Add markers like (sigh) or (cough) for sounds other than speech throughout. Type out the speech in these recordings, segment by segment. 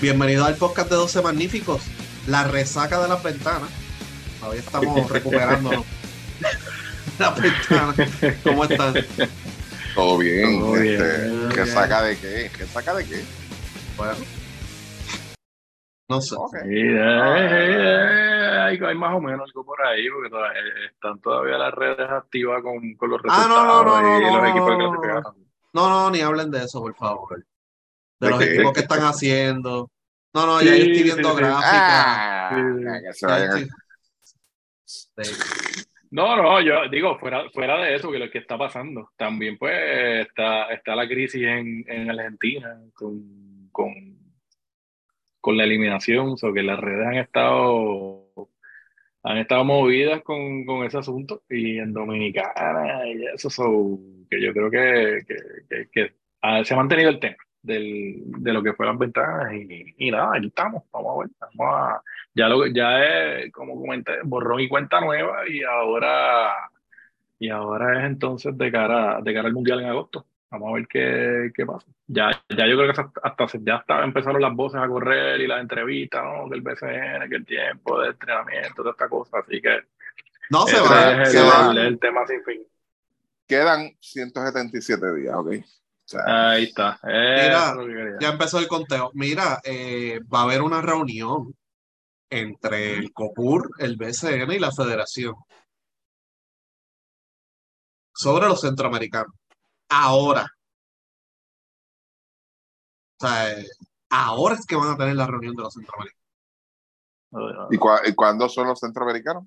Bienvenido al podcast de 12 Magníficos, la resaca de las ventanas. Hoy estamos (laughs) recuperándonos. (laughs) las ventanas. ¿Cómo están? Todo bien. Todo bien, este, todo ¿Qué bien. saca de qué? ¿Qué saca de qué? Bueno. No sé. Sí, eh, eh, hay, hay más o menos algo por ahí, porque toda- eh, están todavía las redes activas con, con los Ah, resultados no, no, no, y no, los no, equipos no, que clasificaron. No, no, ni hablen de eso, por favor. De ¿De los equipos que están haciendo. No, no, Sí, ya yo estoy viendo sí. gráficas. Ah, estoy-. No, no, yo digo, fuera, fuera de eso, que lo que está pasando, también pues está, está la crisis en, en Argentina con, con, con la eliminación, o que las redes han estado, han estado movidas con, con ese asunto, y en Dominicana y eso, so, que yo creo que, que, que- que, se ha mantenido el tema del, de lo que fue las ventanas, y, y nada, aquí estamos, vamos a ver, vamos a ya lo ya es, como comenté, borrón y cuenta nueva y ahora y ahora es entonces de cara de cara al mundial en agosto. Vamos a ver qué, qué pasa. Ya, ya yo creo que hasta, hasta ya hasta empezaron las voces a correr y las entrevistas, ¿no? Que el BCN, que el tiempo de entrenamiento, toda esta cosa. Así que No se va. es Se el, va. el- el tema sin fin. Quedan 177 días, ¿ok? Sea, Ahí está. Mira. Ya empezó el conteo. Mira, eh, va a haber una reunión entre el COPUR, el BCN y la Federación sobre los centroamericanos. Ahora. O sea, eh, ahora es que van a tener la reunión de los centroamericanos. ¿y, cuándo son los centroamericanos?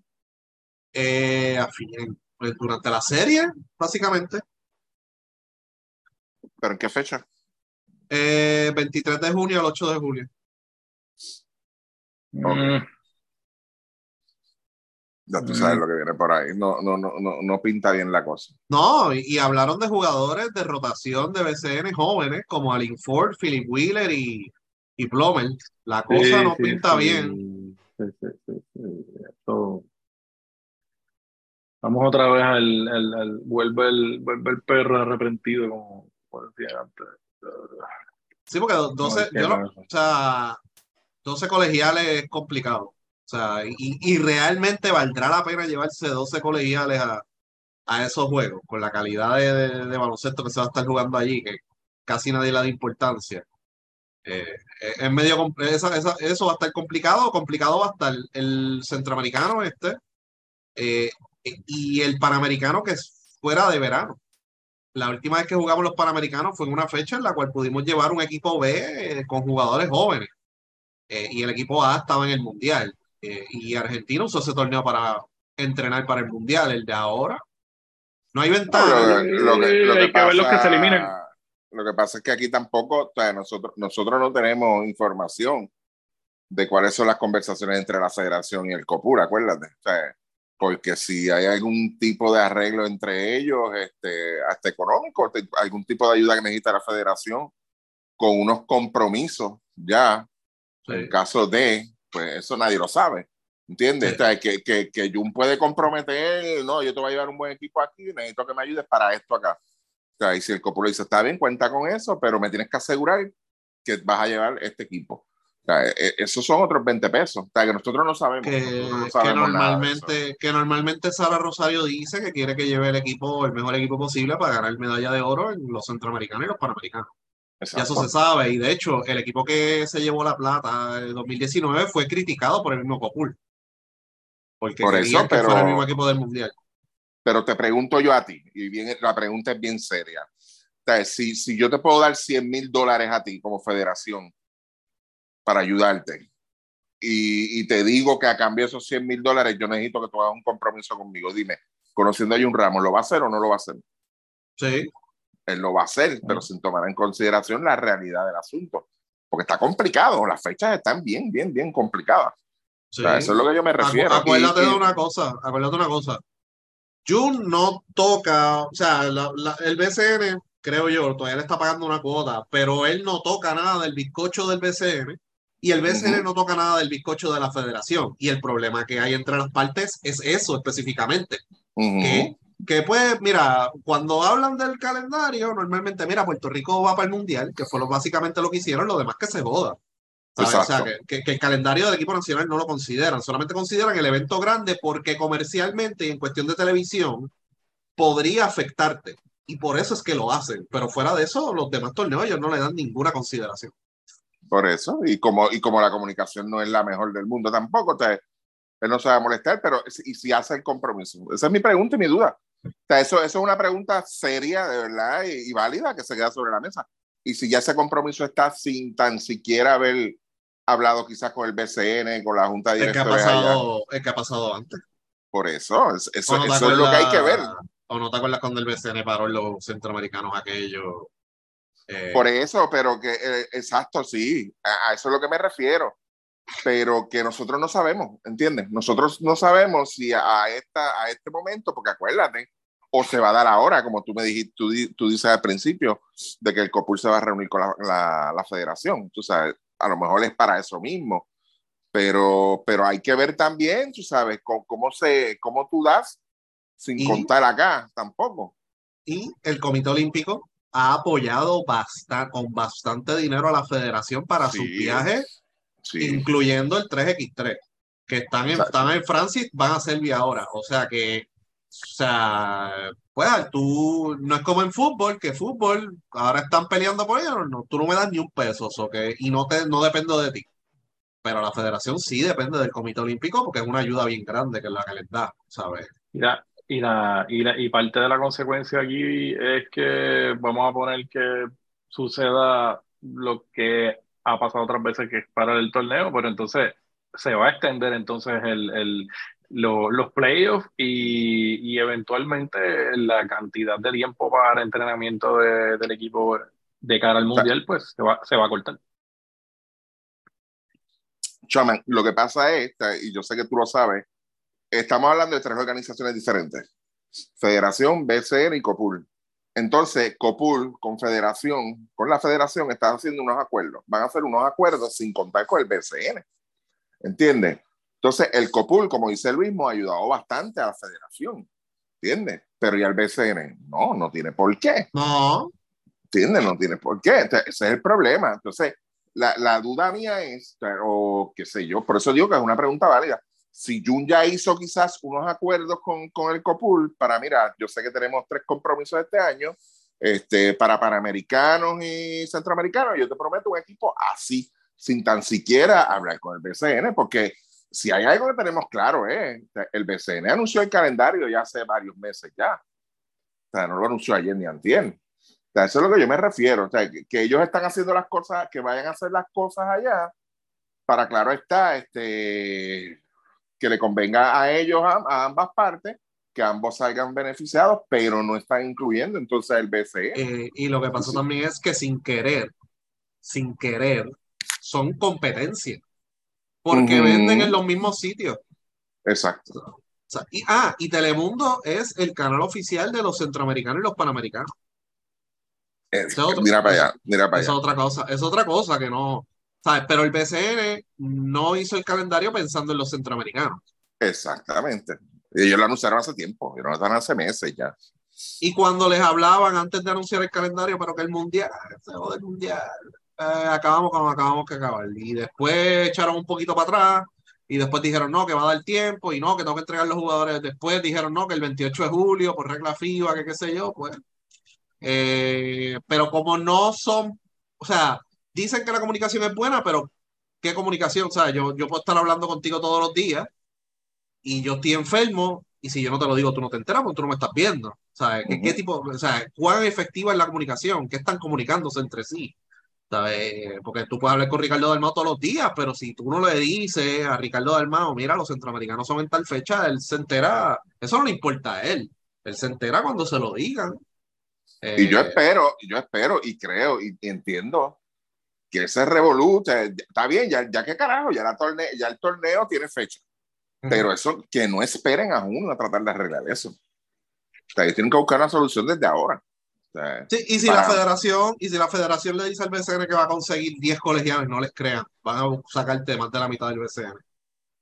Eh, a fin- pues, durante la serie, básicamente. ¿Pero en qué fecha? Eh, 23 de junio al 8 de julio. Mm, Ya tú Mm. sabes lo que viene por ahí. No, no, no, no, no pinta bien la cosa. No, y, y hablaron de jugadores de rotación de BCN jóvenes como Alin Ford, Philip Wheeler y, y Plummer. La cosa sí, no sí, pinta sí. bien. Sí, sí, sí, sí. Esto- Vamos otra vez al, al- al- vuelve el vuelve el perro arrepentido como. Sí, porque do- 12, Ay, qué yo no- o sea, 12 colegiales es complicado. O sea, y, y realmente valdrá la pena llevarse 12 colegiales a, a esos juegos, con la calidad de, de- de baloncesto que se va a estar jugando allí, que casi nadie le da importancia. Eh, es medio, esa- eso va a estar complicado, complicado va a estar el centroamericano este eh, y el panamericano que es fuera de verano. La última vez que jugamos los panamericanos fue en una fecha en la cual pudimos llevar un equipo B eh, con jugadores jóvenes eh, y el equipo A estaba en el mundial eh, y Argentina usó ese torneo para entrenar para el mundial. El de ahora no hay No, ventana. lo, que- lo que, lo que Hay que ver los que se pasa- eliminen. Lo que pasa es que aquí tampoco, o sea, nosotros, nosotros no tenemos información de cuáles son las conversaciones entre la federación y el COPUR, acuérdate. O sea, porque si hay algún tipo de arreglo entre ellos, este, hasta económico, algún tipo de ayuda que necesita la federación con unos compromisos ya, en caso de, pues eso nadie lo sabe. ¿Entiendes? Sí. O sea, que, que, que Jun puede comprometer, no, yo te voy a llevar un buen equipo aquí, necesito que me ayudes para esto acá. O sea, y si el Copuro dice, está bien, cuenta con eso, pero me tienes que asegurar que vas a llevar este equipo. O sea, e- e- esos son otros 20 pesos. O sea, que nosotros no sabemos. que, nosotros no sabemos normalmente, que normalmente Sara Rosario dice que quiere que lleve el equipo, el mejor equipo posible para ganar medalla de oro en los centroamericanos y los panamericanos. Ya eso se sabe. Y de hecho, el equipo que se llevó la plata en 2019 fue criticado por el mismo Copul. Porque Por eso, que pero- fuera el mismo equipo del mundial. Pero te pregunto yo a ti, y bien, la pregunta es bien seria. O sea, si, si yo te puedo dar 100 mil dólares a ti como federación para ayudarte, y, y te digo que a cambio de esos 100 mil dólares yo necesito que tú hagas un compromiso conmigo, dime, conociendo a un Ramos, ¿lo va a hacer o no lo va a hacer? Sí. Él lo va a hacer, pero sin tomar en consideración la realidad del asunto. Porque está complicado, las fechas están bien, bien, bien complicadas. sí. O sea, eso es lo que yo me Acu- refiero. acuérdate Y- de una cosa, acuérdate de una cosa. Jun no toca, o sea, la- la- el BCN, creo yo, todavía le está pagando una cuota, pero él no toca nada del bizcocho del BCN y el BCN no toca nada del bizcocho de la federación. Y el problema que hay entre las partes es eso específicamente. Que, que pues, mira, cuando hablan del calendario, normalmente, mira, Puerto Rico va para el Mundial, que fue lo, básicamente lo que hicieron, lo demás que se joda. O O sea, que, el calendario del equipo nacional no lo consideran, solamente consideran el evento grande porque comercialmente y en cuestión de televisión podría afectarte. Y por eso es que lo hacen. Pero fuera de eso, los demás torneos ellos no le dan ninguna consideración. Por eso, y como, y como la comunicación no es la mejor del mundo tampoco, él no se va a molestar, pero y si hace el compromiso. Esa es mi pregunta y mi duda. O sea, eso, eso es una pregunta seria, de verdad, y, y, válida que se queda sobre la mesa. Y si ya ese compromiso está sin tan siquiera haber hablado quizás con el BCN, con la Junta de Directores. El que ha pasado, el que ha pasado antes. Por eso, eso, eso es lo que hay que ver. ¿O no te acuerdas cuando el BCN paró en los centroamericanos aquellos? Eh, Por eso, pero que, eh, exacto, sí, a, eso es lo que me refiero. Pero que nosotros no sabemos, ¿entiendes? Nosotros no sabemos si a, esta, a este momento, porque acuérdate, o se va a dar ahora, como tú me dijiste, tú, tú dices al principio, de que el COPUL se va a reunir con la, la, la federación. Tú sabes, a lo mejor es para eso mismo. Pero, pero hay que ver también, tú sabes, cómo, cómo se, cómo tú das sin contar acá tampoco. Y el Comité Olímpico ha apoyado bastante, con bastante dinero a la federación para sus viajes, incluyendo el 3x3, que están en, están en Francia y van a servir ahora. O sea que, o sea, pues tú, no es como en fútbol, que fútbol, ahora están peleando por ello, no, tú no me das ni un peso, so que, y no, te, no dependo de ti. Pero la federación sí depende del Comité Olímpico porque es una ayuda bien grande que es la que les da, ¿sabes? Mira, y, la, y, la, y parte de la consecuencia aquí es que vamos a poner que suceda lo que ha pasado otras veces que es para el torneo, pero entonces se va a extender entonces el, el los playoffs y, y, eventualmente la cantidad de tiempo para entrenamiento del equipo de cara al mundial, pues se va, se va a cortar. Chaman, lo que pasa es, y yo sé que tú lo sabes, estamos hablando de tres organizaciones diferentes. Federación, BCN y COPUL. Entonces, COPUL con Federación, con la Federación, están haciendo unos acuerdos. Van a hacer unos acuerdos sin contar con el BCN. ¿Entiendes? Entonces, el COPUL, como dice Luis, ha ayudado bastante a la Federación. ¿Entiendes? Pero ¿y al BCN? No, no tiene por qué. No. ¿Entiendes? No tiene por qué. ese es el problema. Entonces, la, la duda mía es, o qué sé yo, por eso digo que es una pregunta válida si Jun ya hizo quizás unos acuerdos con, con el COPUL para, mira, yo sé que tenemos tres compromisos este año, este, para panamericanos y centroamericanos, yo te prometo un equipo así, sin tan siquiera hablar con el BCN, porque si hay algo que tenemos claro, eh, el BCN anunció el calendario ya hace varios meses ya. O sea, no lo anunció ayer ni antier. O sea, eso es lo que yo me refiero. O sea, que, que, ellos están haciendo las cosas, que vayan a hacer las cosas allá, para, claro está, este, que le convenga a ellos, a, ambas partes, que ambos salgan beneficiados, pero no están incluyendo entonces el BCE. Eh, y lo que pasó también es que sin querer, sin querer, son competencia, porque venden en los mismos sitios. Exacto. y, ah, y Telemundo es el canal oficial de los centroamericanos y los panamericanos. Eh, mira para allá, mira para allá. Es otra cosa, es otra cosa que no, ¿sabes? Pero el BCN no hizo el calendario pensando en los centroamericanos. Exactamente. Ellos lo anunciaron hace tiempo, y no están hace meses ya. Y cuando les hablaban antes de anunciar el calendario, pero que el mundial, el mundial, eh, acabamos como acabamos que acabar. Y después echaron un poquito para atrás y después dijeron no, que va a dar tiempo y no, que tengo que entregar los jugadores. Después dijeron no, que el 28 de julio por regla FIBA, que qué sé yo, pues. Eh, pero como no son, o sea, dicen que la comunicación es buena, pero ¿qué comunicación? O sea, yo, yo puedo estar hablando contigo todos los días y yo estoy enfermo y si yo no te lo digo, tú no te enteras porque tú no me estás viendo. Sea, ¿qué, tipo, o sea, cuán efectiva es la comunicación? ¿Qué están comunicándose entre sí? ¿Sabes? Porque tú puedes hablar con Ricardo Dalmao todos los días, pero si tú no le dices a Ricardo Dalmao, mira, los centroamericanos son en tal fecha, él se entera, eso no le importa a él, él se entera cuando se lo digan. y yo eh, espero, yo espero y creo y entiendo que ese revoluta, está bien, ya, ya que carajo, ya, la torneo, ya el torneo tiene fecha. Pero eso, que no esperen a uno a tratar de arreglar eso. O sea, tienen que buscar una solución desde ahora. sí, y si la federación, y si la federación le dice al BCN que va a conseguir 10 colegiales, no les crean, van a sacarte más de la mitad del BCN.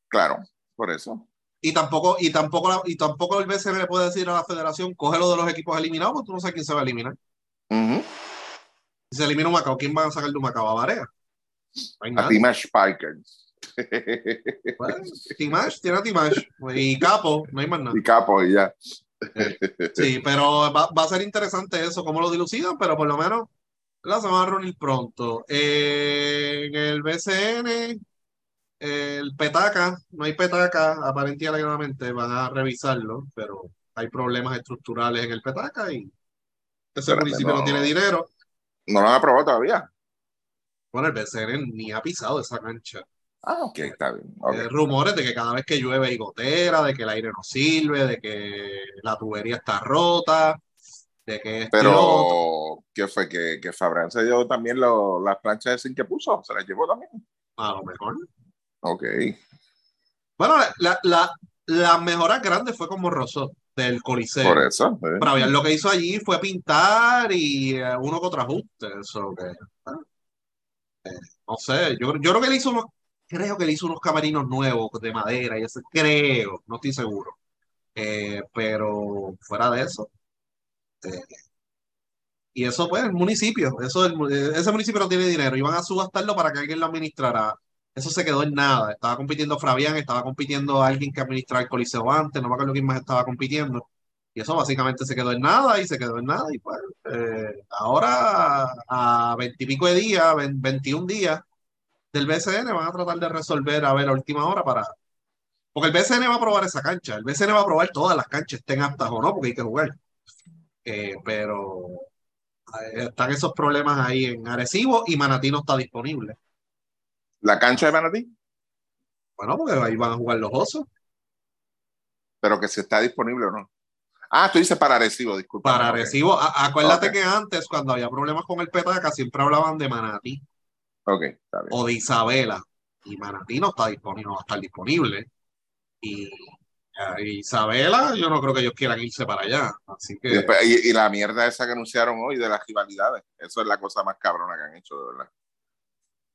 Claro, por eso. Y tampoco, y tampoco, y tampoco el BCN le puede decir a la federación, cógelo de los equipos eliminados, porque tú no sabes quién se va a eliminar. Si se elimina un Macao, ¿quién va a sacar de un Macao? A Varea. A Timash Parker. Timash, tiene a Timash. Y Capo, no hay más nada. Y Capo, y ya. Sí, pero va, va, a ser interesante eso, cómo lo dilucidan, pero por lo menos la se van a reunir pronto. Eh, en el BCN, el Petaca, no hay Petaca, aparentemente van a revisarlo, pero hay problemas estructurales en el Petaca y ese municipio no, tiene dinero. No lo han aprobado todavía. Bueno, el BCN ni ha pisado esa cancha. Ah, ok, está bien. Eh, rumores de que cada vez que llueve hay gotera, de que el aire no sirve, de que la tubería está rota, de que... Pero, ¿qué fue? ¿Que, que Fabrán se dio también lo, las planchas de zinc que puso? ¿Se las llevó también? A lo mejor. Ok. Bueno, la, la, la mejora grande fue como Rosó del Coliseo. Por eso. Pero lo que hizo allí fue pintar y eh, uno otro ajuste. Eso que, eh, no sé, yo, yo creo que él hizo unos, creo que le hizo unos camarinos nuevos de madera y ese, creo, no estoy seguro. Eh, pero fuera de eso. y eso pues el municipio, eso ese municipio no tiene dinero, iban a subastarlo para que alguien lo administrara eso se quedó en nada. Estaba compitiendo Fabián, estaba compitiendo alguien que administraba el Coliseo antes, no me acuerdo quién más estaba compitiendo. Y eso básicamente se quedó en nada y se quedó en nada. Y pues eh, ahora a veintipico de días, 21 días del BCN van a tratar de resolver a ver la última hora para... Porque el BCN va a probar esa cancha. El BCN va a probar todas las canchas, estén aptas o no, porque hay que jugar. Eh, pero eh, están esos problemas ahí en Arecibo y Manatí no está disponible. ¿La cancha de Manatí? Bueno, porque ahí van a jugar los osos. Pero que si está disponible o no. Ah, tú dices para Arecibo, disculpa. Para Arecibo. Acuérdate que antes, cuando había problemas con el Petaca, siempre hablaban de Manatí. Ok, está bien. O de Isabela. Y Manatí no está disponible, no va a estar disponible. Y Isabela, yo no creo que ellos quieran irse para allá. Así que... Y, y, la mierda esa que anunciaron hoy de las rivalidades, eso es la cosa más cabrona que han hecho, de verdad.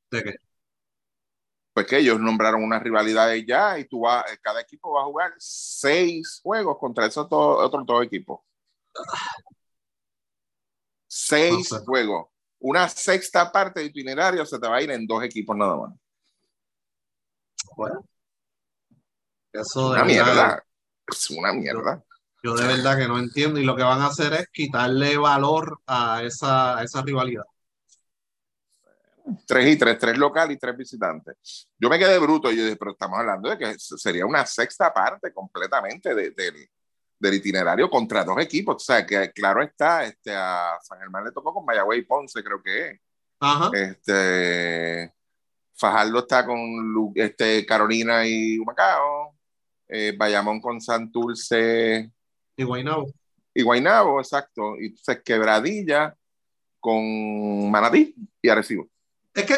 ¿De qué? Pues que ellos nombraron una rivalidad ya y tú vas, cada equipo va a jugar seis juegos contra esos otros dos equipos. Seis juegos. Una sexta parte de itinerario se te va a ir en dos equipos nada más. Bueno. Eso una mierda. Es una mierda. Yo, de verdad que no entiendo y lo que van a hacer es quitarle valor a esa, a esa rivalidad. Tres y tres, tres local y tres visitantes. Yo me quedé bruto y yo dije, pero estamos hablando de que sería una sexta parte completamente de, del itinerario contra dos equipos. O sea, que claro está, este, a San Germán le tocó con Mayagüey y Ponce, creo que es. Ajá. Este, Fajardo está con este, Carolina y Humacao. Eh, Bayamón con Santurce. Y Guainabo. Y Guainabo, exacto. Y entonces Quebradilla con Manatí y Arecibo. Es que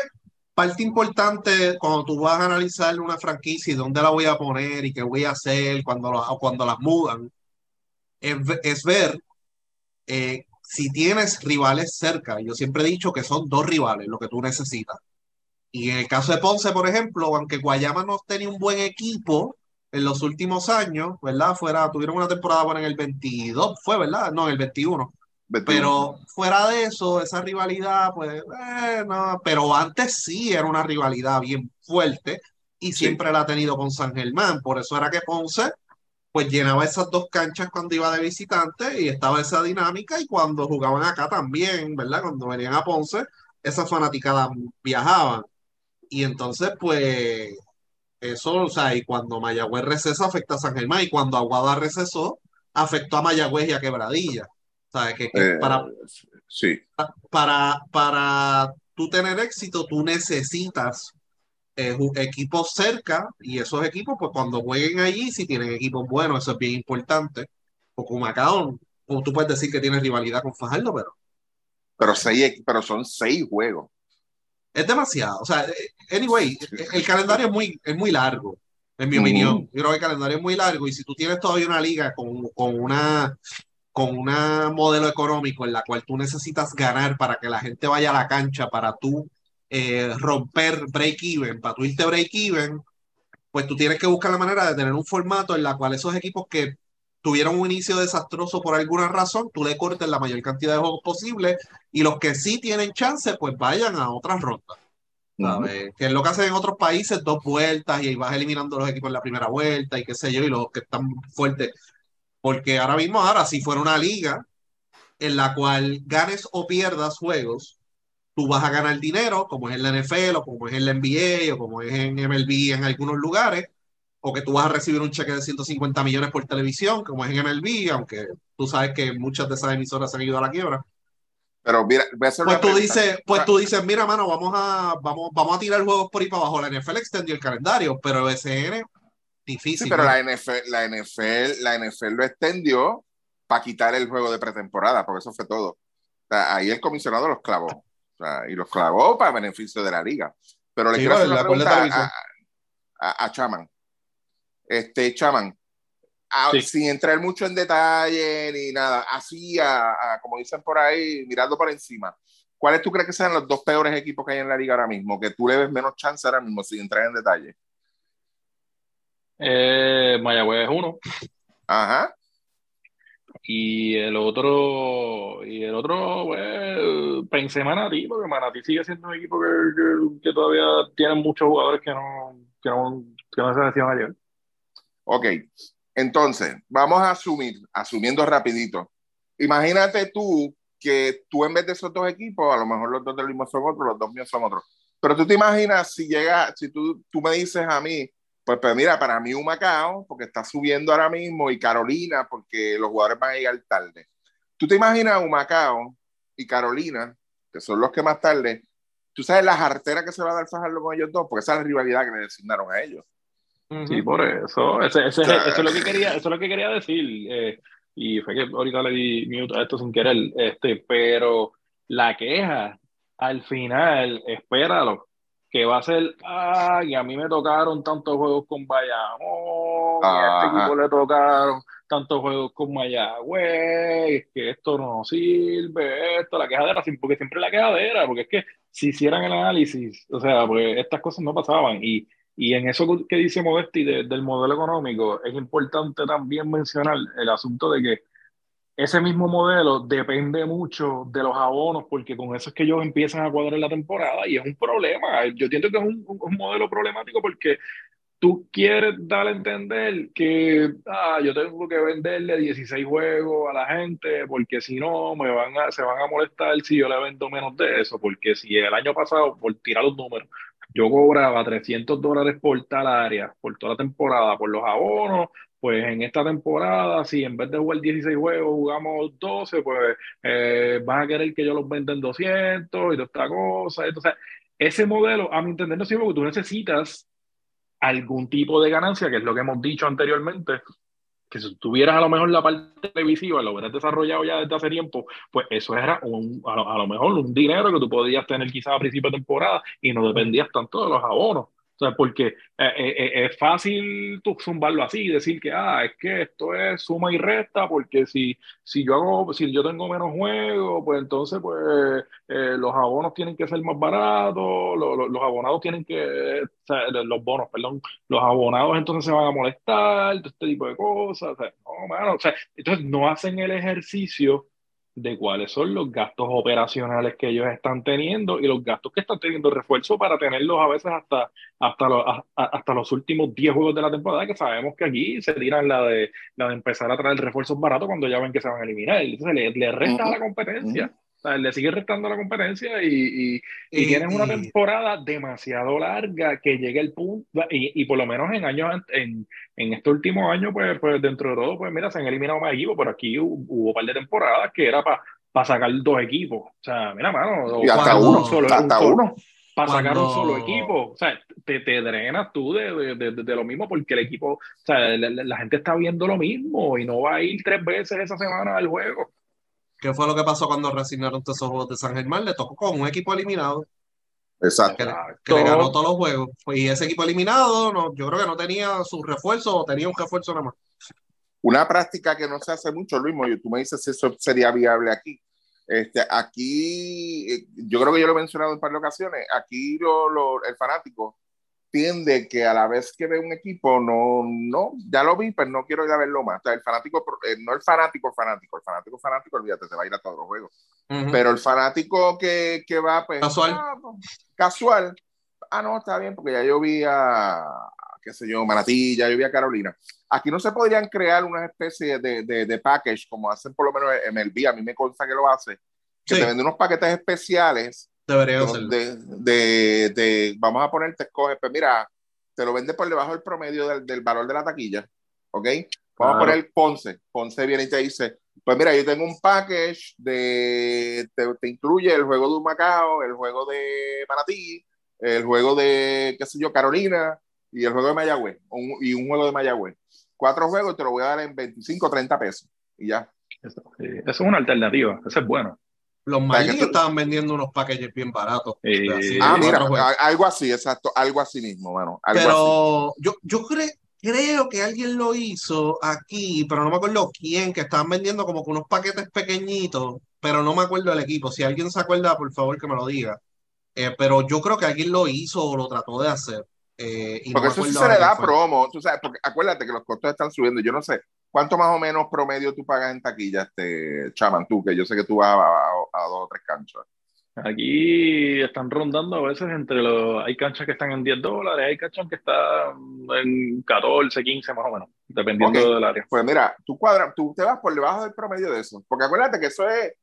parte importante cuando tú vas a analizar una franquicia y dónde la voy a poner y qué voy a hacer cuando, cuando las mudan, es, ver eh, si tienes rivales cerca. Yo siempre he dicho que son dos rivales lo que tú necesitas. Y en el caso de Ponce, por ejemplo, aunque Guayama no tenía un buen equipo en los últimos años, ¿verdad? Fuera, tuvieron una temporada buena en el 22, fue, ¿verdad? No, en el 21 pero fuera de eso, esa rivalidad, pues, bueno, pero antes sí era una rivalidad bien fuerte y siempre la ha tenido con San Germán. Por eso era que Ponce, pues llenaba esas dos canchas cuando iba de visitante y estaba esa dinámica y cuando jugaban acá también, ¿verdad? Cuando venían a Ponce, esas fanaticadas viajaban. Y entonces, pues, eso, o sea, y cuando Mayagüez recesa afecta a San Germán y cuando Aguada recesó, afectó a Mayagüez y a Quebradilla. Que, eh, para, sí. para, para tú tener éxito, tú necesitas eh, equipos cerca y esos equipos, pues cuando jueguen allí, si tienen equipos buenos, eso es bien importante. O con Macao, tú puedes decir que tienes rivalidad con Fajardo, pero. Pero, seis, pero son seis juegos. Es demasiado. O sea, eh, anyway, el calendario es muy, es muy largo, en mi opinión. Yo creo que el calendario es muy largo y si tú tienes todavía una liga con, con una con un modelo económico en la cual tú necesitas ganar para que la gente vaya a la cancha, para tú eh, romper break-even, para tú irte break-even, pues tú tienes que buscar la manera de tener un formato en la cual esos equipos que tuvieron un inicio desastroso por alguna razón, tú le cortes la mayor cantidad de juegos posible y los que sí tienen chance, pues vayan a otras rondas. ¿sabes? Que es lo que hacen en otros países, dos vueltas y ahí vas eliminando los equipos en la primera vuelta y qué sé yo, y los que están fuertes. Porque ahora mismo, ahora, si fuera una liga en la cual ganes o pierdas juegos, tú vas a ganar dinero, como es en la NFL o como es en la NBA o como es en MLB en algunos lugares, o que tú vas a recibir un cheque de 150 millones por televisión, como es en MLB, aunque tú sabes que muchas de esas emisoras se han ido a la quiebra. Pero mira, pues tú dices, pues tú dices, mira, mano, vamos a, vamos, vamos a tirar juegos por ahí para abajo. La NFL extendió el calendario, pero el SN, difícil. Sí, pero la NFL, la NFL, la NFL lo extendió para quitar el juego de pretemporada, porque eso fue todo. ahí el comisionado los clavó. y los clavó para beneficio de la liga. Pero le quiero hacer una pregunta a, a, Chaman. Este, Chaman, sin entrar mucho en detalle ni nada, así, como dicen por ahí, mirando por encima, ¿cuáles tú crees que sean los dos peores equipos que hay en la liga ahora mismo? Que tú le ves menos chance ahora mismo, sin entrar en detalle. Eh, Mayagüez es uno. Ajá. Y el otro, y el otro, pues, pensé Manatí, porque Manatí sigue siendo un equipo que, que, todavía tiene muchos jugadores que no, que no, que no se decían ayer. Ok, entonces, vamos a asumir, asumiendo rapidito. Imagínate tú que tú en vez de esos dos equipos, a lo mejor los dos del mismo son otros, los dos míos son otros. Pero tú te imaginas si llega, si tú, tú me dices a mí, pues, pues mira, para mí un Macao, porque está subiendo ahora mismo, y Carolina, porque los jugadores van a llegar tarde. ¿Tú te imaginas un Macao y Carolina, que son los que más tarde, tú sabes la jartera que se va a dar Fajardo con ellos dos, porque esa es la rivalidad que le designaron a ellos. Sí, por eso. Ese, ese, eso, es lo que quería, eso es lo que quería decir. Eh, y fue que ahorita le di mute a esto sin querer. Este, pero la queja, al final, espéralo, que va a ser, ay, a mí me tocaron tantos juegos con Bayamón, a este equipo le tocaron tantos juegos con Mayagüez, que esto no sirve, esto, la quejadera, porque siempre la quejadera, porque es que si hicieran el análisis, o sea, pues estas cosas no pasaban. Y y en eso que dice Modesti del modelo económico, es importante también mencionar el asunto de que ese mismo modelo depende mucho de los abonos, porque con eso es que ellos empiezan a cuadrar la temporada y es un problema. Yo entiendo que es un, modelo problemático porque tú quieres dar a entender que ah, yo tengo que venderle 16 juegos a la gente porque si no me van a, se van a molestar si yo le vendo menos de eso, porque si el año pasado, por tirar los números, yo cobraba 300 dólares por tal área, por toda la temporada, por los abonos, pues en esta temporada, si en vez de jugar 16 juegos jugamos 12, pues eh, van a querer que yo los venda en 200 y toda esta cosa. Ese modelo, a mi entender, no sirve porque tú necesitas algún tipo de ganancia, que es lo que hemos dicho anteriormente, que si tuvieras a lo mejor la parte televisiva, lo hubieras desarrollado ya desde hace tiempo, pues eso era un, a, lo, mejor un dinero que tú podías tener quizás a principio de temporada y no dependías tanto de los abonos. O sea, porque eh, eh, eh, es fácil tú zumbarlo así y decir que, ah, es que esto es suma y resta, porque si, si yo hago, si yo tengo menos juegos, pues entonces, pues, los abonos tienen que ser más baratos, los abonados tienen que, los bonos, perdón, los abonados entonces se van a molestar, este tipo de cosas, o sea, no, mano, o sea, entonces no hacen el ejercicio de cuáles son los gastos operacionales que ellos están teniendo y los gastos que están teniendo refuerzo para tenerlos a veces hasta, hasta, los, hasta los últimos 10 juegos de la temporada, que sabemos que aquí se tiran la de, la de empezar a traer refuerzos baratos cuando ya ven que se van a eliminar. Entonces le, le resta la competencia le sigue restando la competencia y, y, una temporada demasiado larga que llegue el punto, y, y, por lo menos en años, en, en este último año, pues, pues dentro de todo, pues mira, se han eliminado más equipos, pero aquí hubo, un par de temporadas que era para para sacar dos equipos. O sea, mira, mano, y hasta uno, solo, hasta uno. Para sacar un solo equipo. O sea, te, te drenas tú de, de, de, lo mismo porque el equipo, o sea, la, la, gente está viendo lo mismo y no va a ir tres veces esa semana al juego. ¿Qué fue lo que pasó cuando resignaron todos esos juegos de San Germán? Le tocó con un equipo eliminado. Exacto. Que, le ganó todos los juegos. Y ese equipo eliminado, no, yo creo que no tenía su refuerzo o tenía un refuerzo nada más. Una práctica que no se hace mucho, Luis, tú me dices si eso sería viable aquí. Este, aquí, eh, yo creo que yo lo he mencionado en un par de ocasiones, aquí lo, lo, el fanático entiende que a la vez que ve un equipo, no, no, ya lo vi, pero no quiero ir a verlo más. O sea, el fanático, eh, no el fanático fanático, el fanático fanático, olvídate, se va a ir a todos los juegos. Pero el fanático que, que va, pues, casual. Ah, pues, casual, ah, no, está bien, porque ya yo vi a, qué sé yo, Manatí, ya yo vi a Carolina. Aquí no se podrían crear una especie de, de, de package como hacen por lo menos MLB, a mí me consta que lo hace, que te vende unos paquetes especiales. Debería ser. De, de, de, vamos a poner, te escoges, pues mira, te lo vende por debajo del promedio del, del valor de la taquilla, ¿ok? Vamos a poner Ponce. Ponce viene y te dice, pues mira, yo tengo un package de, te, te incluye el juego de Macao, el juego de Manatí, el juego de, qué sé yo, Carolina y el juego de Mayagüez, y un juego de Mayagüez. Cuatro juegos te lo voy a dar en 25 o 30 pesos y ya. Eso, es una alternativa, eso es bueno. Los Marlins estaban vendiendo unos packages bien baratos. ah, mira, algo así, exacto, algo así mismo, bueno. Pero yo, yo creo, creo que alguien lo hizo aquí, pero no me acuerdo quién, que estaban vendiendo como que unos paquetes pequeñitos, pero no me acuerdo el equipo. Si alguien se acuerda, por favor que me lo diga. Eh, pero yo creo que alguien lo hizo o lo trató de hacer. Eh, porque eso sí se le da promo, tú sabes, porque acuérdate que los costos están subiendo. Yo no sé, ¿cuánto más o menos promedio tú pagas en taquilla, este Chaman, tú, que yo sé que tú vas a, dos o tres canchas? Aquí están rondando a veces entre los. Hay canchas que están en 10 dólares, hay canchas que están en 14, 15 más o menos, dependiendo del área. Pues mira, tú, cuadras, tú te vas por debajo del promedio de eso, porque acuérdate que eso es.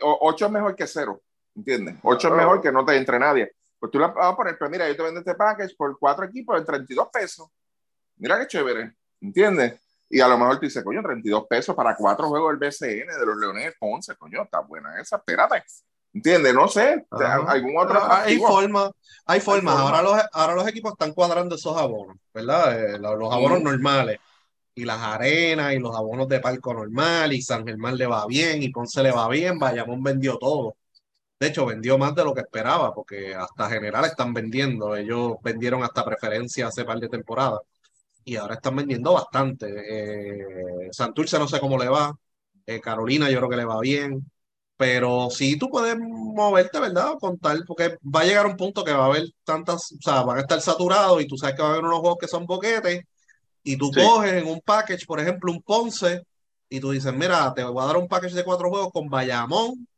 8 eh, es mejor que 0, ¿entiendes? 8 es mejor que no te entre nadie. Pues tú le vas a poner, pues mira, yo te vendo este package por cuatro equipos de 32 pesos. Mira qué chévere, ¿entiendes? Y a lo mejor te dice, coño, 32 pesos para cuatro juegos del BCN de los Leones de Ponce, coño, está buena esa, espérate. ¿Entiendes? No sé, algún otro. Ah, hay forma, hay forma. Ahora, los, ahora los equipos están cuadrando esos abonos, ¿verdad? Eh, los, abonos normales. Y las arenas y los abonos de palco normal. Y San Germán le va bien y Ponce le va bien. Bayamón vendió todo. De hecho, vendió más de lo que esperaba, porque hasta general están vendiendo. Ellos vendieron hasta preferencia hace par de temporadas y ahora están vendiendo bastante. Eh, Santurce no sé cómo le va. Eh, Carolina yo creo que le va bien. Pero sí tú puedes moverte, ¿verdad? Contar, porque va a llegar un punto que va a haber tantas, o sea, van a estar saturados y tú sabes que va a haber unos juegos que son boquetes y tú coges en un package, por ejemplo, un Ponce y tú dices, mira, te voy a dar un package de cuatro juegos con Bayamón,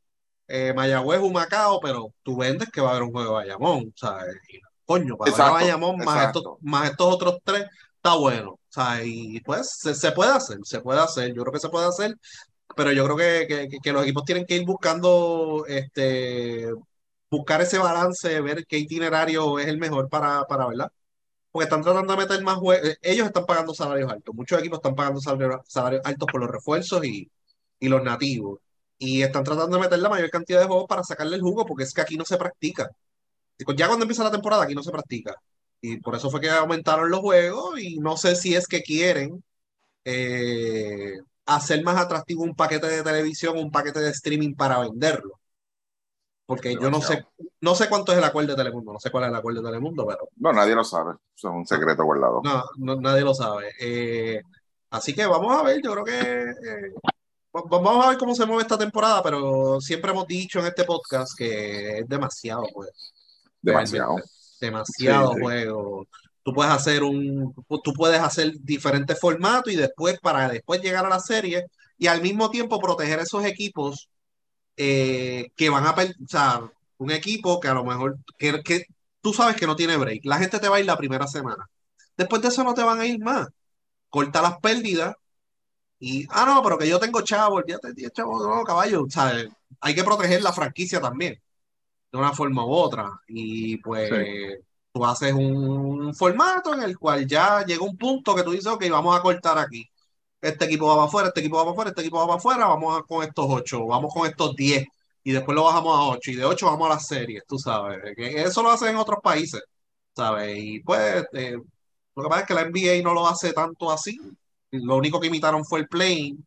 eh, Mayagüez, Humacao, pero tú vendes que va a haber un juego de Bayamón, ¿sabes? Y, coño, para Bayamón más estos, más estos otros tres, está bueno. O sea, y pues se, puede hacer, se puede hacer, yo creo que se puede hacer, pero yo creo que, que, los equipos tienen que ir buscando, este, buscar ese balance, ver qué itinerario es el mejor para, para ¿verdad? Porque están tratando de meter más juegos, eh, ellos están pagando salarios altos, muchos equipos están pagando salarios, salarios altos por los refuerzos y, y los nativos y están tratando de meter la mayor cantidad de juegos para sacarle el jugo, porque es que aquí no se practica. Ya cuando empieza la temporada, aquí no se practica. Y por eso fue que aumentaron los juegos y no sé si es que quieren eh, hacer más atractivo un paquete de televisión, un paquete de streaming para venderlo. Porque yo no sé, no sé cuánto es el acuerdo de Telemundo, no sé cuál es el acuerdo de Telemundo, pero... No, nadie lo sabe, eso es un secreto guardado. No, nadie lo sabe. Eh, así que vamos a ver, yo creo que eh, Vamos a ver cómo se mueve esta temporada, pero siempre hemos dicho en este podcast que es demasiado juego. Demasiado. Demasiado juego. Tú puedes hacer un, tú puedes hacer diferentes formatos y después, para después llegar a la serie y al mismo tiempo proteger esos equipos eh, que van a, o sea, un equipo que a lo mejor, que, que tú sabes que no tiene break. La gente te va a ir la primera semana. Después de eso no te van a ir más. Corta las pérdidas y, ah, no, pero que yo tengo chavo, de chavo, no, caballo, ¿sabes? Hay que proteger la franquicia también, de una forma u otra. Y pues tú haces un formato en el cual ya llega un punto que tú dices, ok, vamos a cortar aquí. Este equipo va para afuera, este equipo va para afuera, este equipo va para afuera, vamos con estos ocho, vamos con estos diez, y después lo bajamos a ocho, y de ocho vamos a las series, tú sabes. Eso lo hacen en otros países, ¿sabes? Y pues, eh, lo que pasa es que la NBA no lo hace tanto así, lo único que imitaron fue el playing,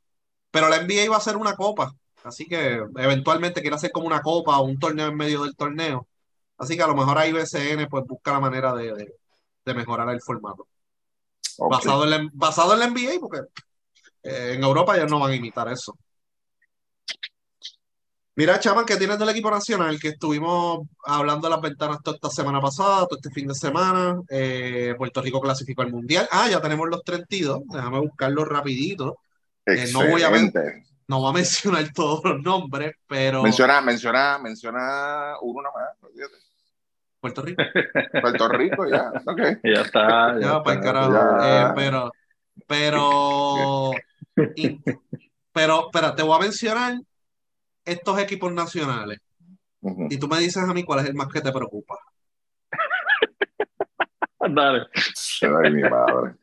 pero la NBA iba a ser una copa, así que eventualmente quiere hacer como una copa o un torneo en medio del torneo. Así que a lo mejor ahí BCN pues busca la manera de, mejorar el formato. Basado, en la, basado en la NBA, porque eh, en Europa ya no van a imitar eso. Mira, chaval, que tienes del equipo nacional, que estuvimos hablando de las ventanas toda esta semana pasada, todo este fin de semana. Eh, Puerto Rico clasificó al Mundial. Ah, ya tenemos los 32. Déjame buscarlo rapidito. Eh, no, voy a no voy a (laughs) mencionar todos los nombres, pero... Menciona, menciona, menciona uno nomás. Puerto Rico. (laughs) Puerto Rico, ya. Ok. Ya está. Ya, para el está. carajo. ya. Eh, pero, pero, (laughs) y- pero, espera, te voy a mencionar estos equipos nacionales. Y tú me dices a mí cuál es el más que te preocupa. (laughs) Dale. Ay, mi madre.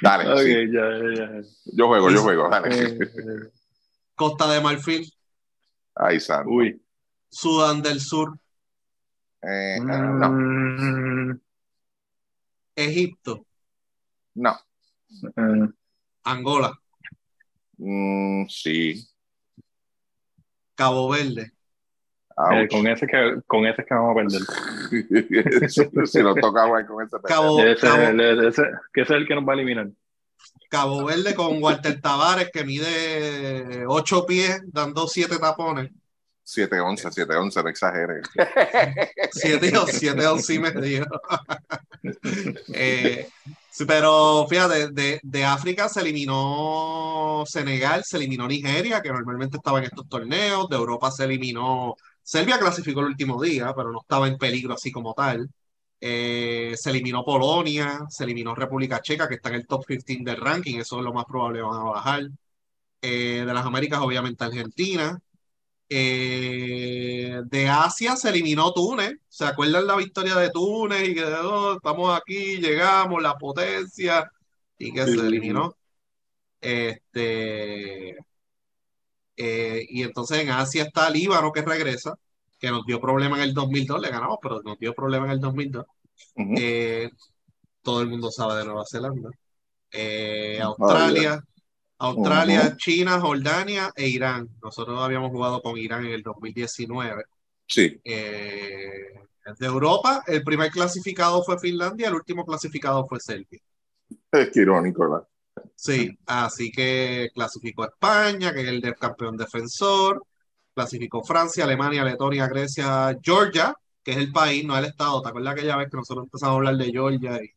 Dale, sí. ya, ya, ya. Yo juego, yo juego. Dale. Eh, Costa de Marfil, Ay, santo. Uy. Sudán del Sur, Eh, ah, no, Mm, Egipto, no. eh, Angola, Mm, sí. Cabo Verde, eh, Ouch. con ese que con ese es que vamos a perder. (laughs) si nos toca jugar con ese Cabo, Ese, Cabo, ese- ese- que ese es el que nos va a eliminar. Cabo Verde con Walter Tavares que mide 8 pies, dando 7 tapones. 7-11, 7-11, no exageres. 7 o 7 11 y medio. (laughs) Eh, sí, pero fíjate, de, África se eliminó Senegal, se eliminó Nigeria, que normalmente estaba en estos torneos. De Europa se eliminó Serbia, clasificó el último día, pero no estaba en peligro así como tal. Eh, se eliminó Polonia, se eliminó República Checa, que está en el top 15 del ranking, eso es lo más probable van a bajar. Eh, de las Américas, obviamente Argentina. Eh, de Asia se eliminó Túnez. ¿Se acuerdan la victoria de Túnez? Y que oh, estamos aquí, llegamos, la potencia, y que Sí, se eliminó. Este, eh, y entonces en Asia está Líbano que regresa, que nos dio problema en el 2002, le ganamos, pero nos dio problema en el 2002. Ujú. Eh, todo el mundo sabe de Nueva Zelanda. Ah, Australia. China, Jordania e Irán. Nosotros habíamos jugado con Irán en el 2019. Sí. Eh, de Europa, el primer clasificado fue Finlandia, el último clasificado fue Serbia. Es que irónico, ¿verdad? Sí, así que clasificó España, que es el del campeón defensor, clasificó Francia, Alemania, Letonia, Grecia, Georgia, que es el país, no el estado. ¿Te acuerdas aquella vez que nosotros empezamos a hablar de Georgia? Y,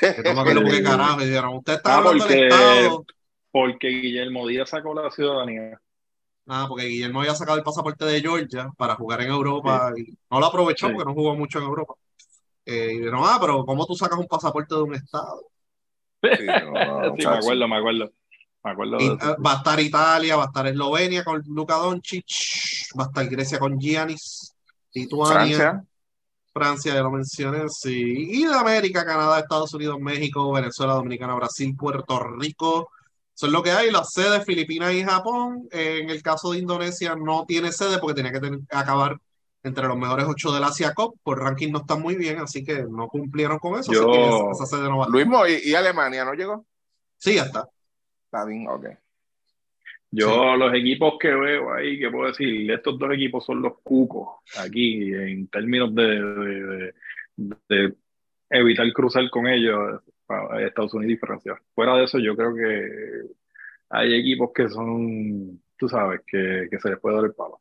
que no me acuerdo (laughs) por qué carajo, y dijeron, usted está Ah, hablando del estado. Porque Guillermo Díaz sacó la ciudadanía. Ah, porque Guillermo había sacado el pasaporte de Georgia para jugar en Europa y no lo aprovechó Sí. porque no jugó mucho en Europa. Eh, y dijeron, ah, pero ¿cómo tú sacas un pasaporte de un estado? Sí, (laughs) no, Sí, me acuerdo, me acuerdo. Me acuerdo Y, de eso. va a estar Italia, va a estar Eslovenia con Luka Doncic, va a estar Grecia con Giannis, Lituania, Francia, Francia. ya lo mencioné, sí. Y de América, Canadá, Estados Unidos, México, Venezuela, Dominicana, Brasil, Puerto Rico. Eso es lo que hay. Las sedes, Filipinas y Japón. En el caso de Indonesia no tiene sede porque tenía que tener- acabar entre los mejores ocho del Asia Cup. Por ranking no están muy bien, así que no cumplieron con eso. Yo- Así que esa, esa sede no mismo, y, y Alemania no llegó. Sí, ya está. Está bien, ok. Yo los equipos que veo ahí, que puedo decir, estos dos equipos son los cucos aquí en términos de, de- de- de evitar cruzar con ellos Estados Unidos y Francia. Fuera de eso, yo creo que hay equipos que son, tú sabes, que, que se les puede dar el palo.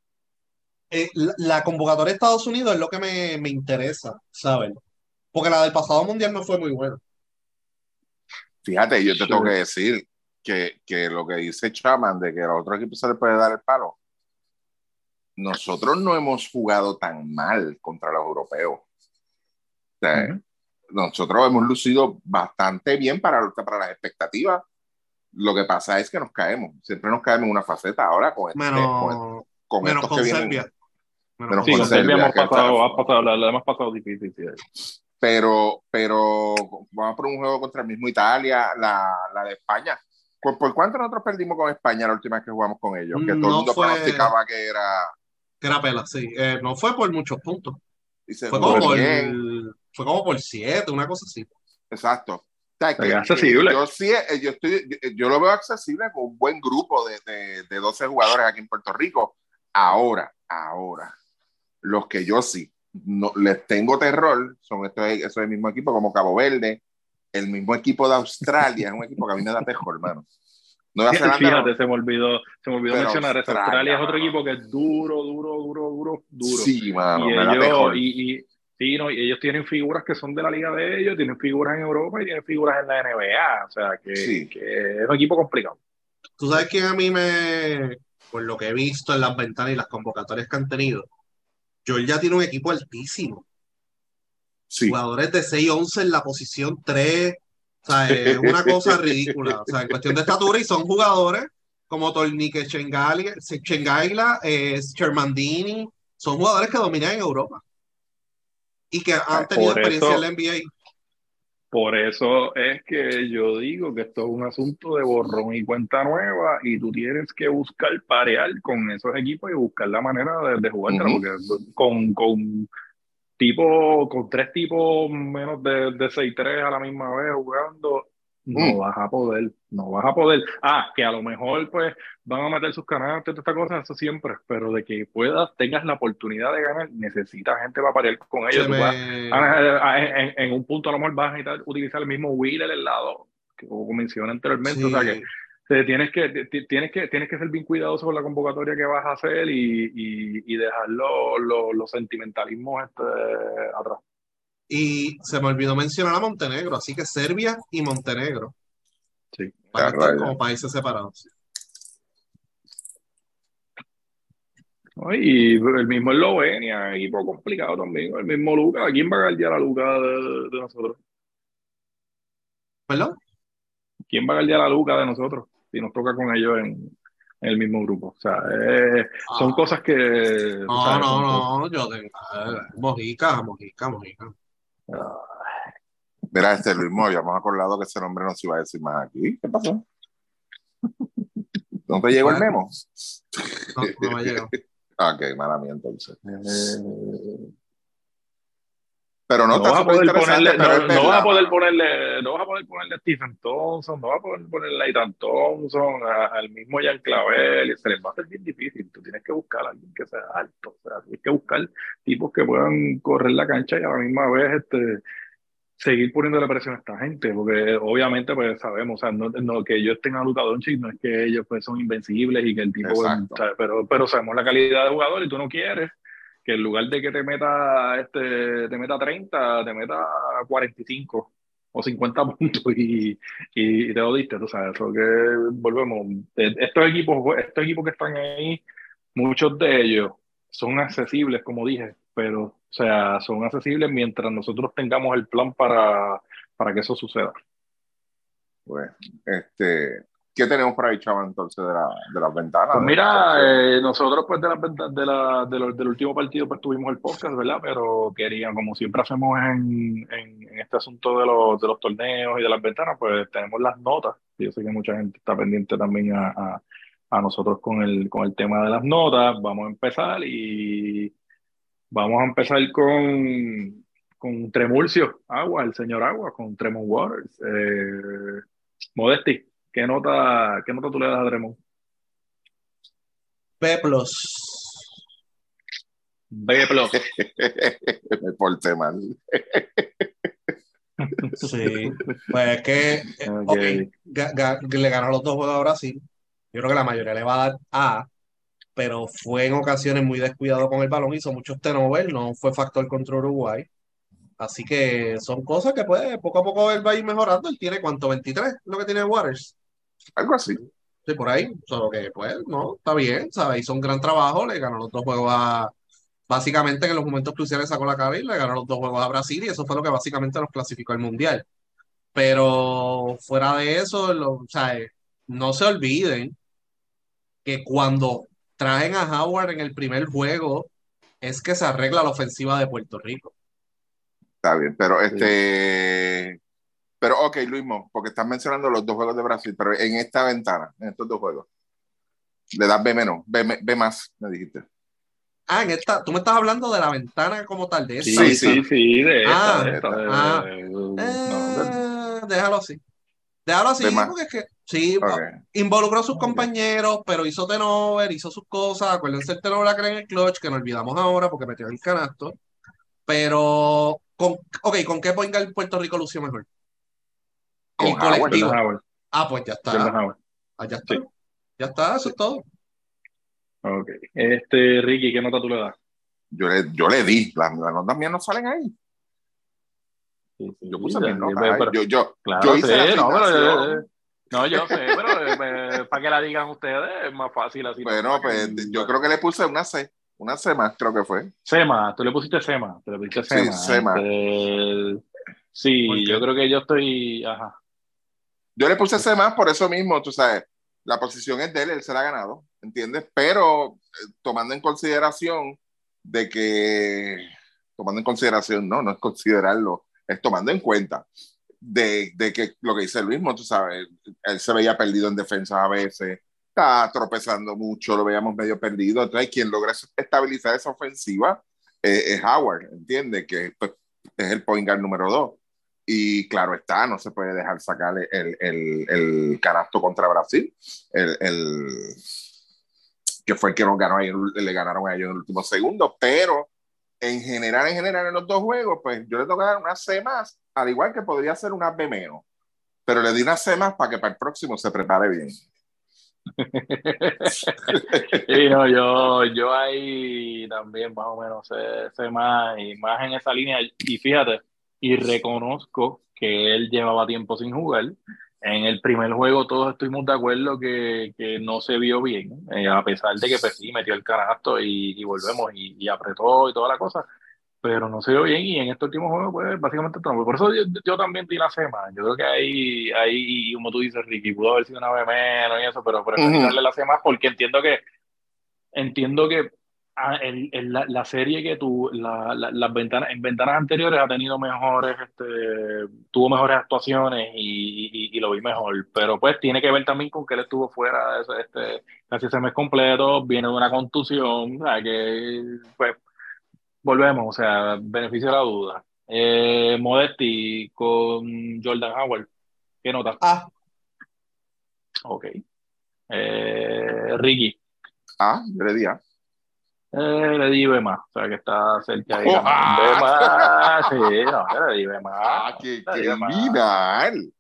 Eh, la, la convocatoria de Estados Unidos es lo que me, me interesa, ¿sabes? Porque la del pasado mundial no fue muy buena. Fíjate, yo te Sí. tengo que decir que, que lo que dice Chaman de que a otro equipo se le puede dar el palo. Nosotros no hemos jugado tan mal contra los europeos. O sea. Nosotros hemos lucido bastante bien para, para las expectativas. Lo que pasa es que nos caemos. Siempre nos caemos en una faceta. Ahora con, este- con, Menos, con menos estos con que vienen. Serbia. Menos Menos Sí, con Serbia Serbia, hemos pasado, está- ha pasado, la, la hemos pasado difícil. sí. pero, pero vamos por un juego contra el mismo Italia, la, la de España. ¿Por, por cuánto nosotros perdimos con España la última vez que jugamos con ellos? Que todo No el mundo fue- pronosticaba que era. que era pela, sí. Eh, no fue por muchos puntos. y se Fue como bien. Fue como por siete, una cosa así. Exacto. O sea, que- Es accesible. yo sí, eh, yo, estoy, yo, yo lo veo accesible con un buen grupo de, de, de 12 jugadores aquí en Puerto Rico. Ahora, ahora, los que yo sí no, les tengo terror son estos, esos mismos equipos como Cabo Verde, el mismo equipo de Australia, es un equipo que a mí me da terror, hermano. Nueva (laughs) Zelanda, Fíjate, no. se me olvidó, se me olvidó Pero mencionar eso. Australia, Australia es otro equipo que es duro, duro, duro, duro, duro. Sí, mano, y me da ellos, terror. y, y- sí, no, y ellos tienen figuras que son de la liga de ellos, tienen figuras en Europa y tienen figuras en la NBA. O sea, que, Sí. que es un equipo complicado. Tú sabes quién a mí me, por lo que he visto en las ventanas y las convocatorias que han tenido, Georgia tiene un equipo altísimo. Jugadores de 6'11 en la posición 3. O sea, es (laughs) una cosa ridícula. O sea, en cuestión de estatura, y son jugadores como Tornique Chengaila, eh, Chermandini, son jugadores que dominan en Europa y que han tenido experiencia en la NBA. Por eso es que yo digo que esto es un asunto de borrón y cuenta nueva y tú tienes que buscar parear con esos equipos y buscar la manera de, jugar con, con tipo, con tres tipos menos de, de 6-3 a la misma vez jugando, no mm. vas a poder, no vas a poder. Ah, que a lo mejor pues van a meter sus canales, todas estas cosas, eso siempre, pero de que puedas, tengas la oportunidad de ganar, necesitas gente para parear con ellos. en, un punto a lo mejor vas a necesitar utilizar el mismo wheel el lado, que como mencioné anteriormente, o sea que tienes que, tienes, que, tienes que ser bien cuidadoso con la convocatoria que vas a hacer y, y, dejar los sentimentalismos este, atrás. Y se me olvidó mencionar a Montenegro, así que Serbia y Montenegro. Sí. Van estar como países separados. Y el mismo Eslovenia, equipo complicado también. El mismo Lucas, ¿quién va a guardiar a Lucas de, de, nosotros? ¿Perdón? ¿Quién va a guardiar a Lucas de nosotros? Si nos toca con ellos en, el mismo grupo. O sea, eh, son ah. cosas que. No, no, no, yo tengo. Mojica, mojica, mojica. Mira, este Luis Moya, habíamos acordado que ese nombre no se iba a decir más aquí. ¿Qué pasó? ¿No te llegó el memo? No, no me llegó. (laughs) ok, mala mía entonces. Pero no, no vas a poder ponerle, no, vas a poder ponerle, no vas a poder ponerle a Stephen Thompson, no vas a poder ponerle a Ethan Thompson, al mismo Jan Clavel, se les va a hacer bien difícil. Tú tienes que buscar a alguien que sea alto, o sea, tienes que buscar tipos que puedan correr la cancha y a la misma vez este, seguir poniendo la presión a esta gente, porque obviamente pues sabemos, o sea, no, no que ellos tengan a Luka Doncic, no es que ellos pues son invencibles y que el tipo, pero, pero sabemos la calidad de jugador y tú no quieres que en lugar de que te meta este te meta 30, te meta 45 o 50 (laughs) puntos y, y, te lo diste, tú sabes, eso que volvemos, e, estos equipos, estos equipos que están ahí, muchos de ellos son accesibles, como dije, pero, o sea, son accesibles mientras nosotros tengamos el plan para, para que eso suceda. Bueno, este, ¿Qué tenemos por ahí, Chava, entonces, de, la, de las ventanas? Pues mira, eh, nosotros pues de, las de, la, del último partido pues tuvimos el podcast, ¿verdad? Pero querían, como siempre hacemos en, en, este asunto de los, de los torneos y de las ventanas, pues tenemos las notas. Yo sé que mucha gente está pendiente también a, a, a nosotros con el, con el tema de las notas. Vamos a empezar y vamos a empezar con, con Tremulcio Agua, el señor Agua, con Tremont Waters. Eh, Modesti, ¿Qué nota, qué nota tú le das a Dremont? B plus. B (laughs) plus. Me porté mal. sí, pues es que okay. le ganó los dos juegos a Brasil. Yo creo que la mayoría le va a dar A, pero fue en ocasiones muy descuidado con el balón, hizo muchos tenovers, no fue factor contra Uruguay. Así que son cosas que puede, poco a poco él va a ir mejorando. Él tiene cuánto, 23, lo que tiene Waters. Algo así. Sí, por ahí. Solo que, pues, no, está bien, ¿sabes? Hizo un gran trabajo, le ganó los dos juegos a. Básicamente, en los momentos cruciales sacó la cabeza y le ganó los dos juegos a Brasil, y eso fue lo que básicamente los clasificó al mundial. Pero fuera de eso, lo, no se olviden que cuando traen a Howard en el primer juego, es que se arregla la ofensiva de Puerto Rico. Está bien, pero este. Pero, ok, Luismo, porque estás mencionando los dos juegos de Brasil, pero en esta ventana, en estos dos juegos, le das B menos, B, más, me dijiste. Ah, en esta, tú me estás hablando de la ventana como tal, de esta. Sí, sí, sí, de esta. Ah, ah. déjalo así. Déjalo así, porque es que sí, involucró a sus compañeros, pero hizo tenover, hizo sus cosas. Acuérdense el tenover la en el clutch, que nos olvidamos ahora porque metió el canasto. Pero, con, ok, ¿con qué ponga el Puerto Rico lució mejor? El colectivo. Ah, pues ya está. Ah, ya está. Ya está, eso es todo. Ok. Este, Ricky, ¿qué nota tú le das? Yo le, yo le di, las, notas mías no salen ahí. yo puse mis notas. yo, yo, claro, yo hice no, pero, no, yo sé, pero eh, para que la digan ustedes es más fácil así. Bueno, pues yo creo que le puse una C. Una Sema, creo que fue. Sema, tú le pusiste Sema, tú le pusiste. Sí, Sema. Este, sí, yo creo que yo estoy, ajá. Yo le puse Sema por eso mismo, tú sabes, la posición es de él, él se la ha ganado, ¿entiendes? Pero eh, tomando en consideración de que, tomando en consideración, no, no es considerarlo, es tomando en cuenta de, de que lo que dice Luis, tú sabes, él se veía perdido en defensa a veces, está tropezando mucho, lo veíamos medio perdido. Entonces, quien logra estabilizar esa ofensiva eh, es Howard, ¿entiende? Que pues, es el point guard número dos. Y claro está, no se puede dejar sacar el, el, el canasto contra Brasil, el, el, que fue el que nos ganó, le ganaron a ellos en el último segundo, pero en general, en general, en los dos juegos, pues yo le tengo que dar una C más, al igual que podría ser una B menos, pero le di una C más para que para el próximo se prepare bien. (laughs) y no, yo, yo ahí también más o menos sé, más y más en esa línea. Y fíjate, y reconozco que él llevaba tiempo sin jugar. En el primer juego todos estuvimos de acuerdo que, que no se vio bien, eh, a pesar de que pues, sí metió el canasto y, y volvemos y, y, apretó y toda la cosa pero no se vio bien y en este último juego, pues básicamente Por eso yo, también di la semana. Yo creo que ahí, ahí, como tú dices, Ricky, pudo haber sido una vez menos y eso, pero por eso darle la semana porque entiendo que entiendo que ah, la, la, serie que tú, la, las ventanas, en ventanas anteriores ha tenido mejores, este, tuvo mejores actuaciones y, y, lo vi mejor, pero pues tiene que ver también con que él estuvo fuera de este, casi ese mes completo, viene de una contusión, que pues volvemos, o sea, beneficio de la duda. Eh, Modesti con Jordan Howard, ¿qué nota? Ah. Ok. Eh, Ricky. Ah, le di A. Eh, le di más, o sea que está cerca de oh, ah. sí, no, le di más. Ah, qué criminal.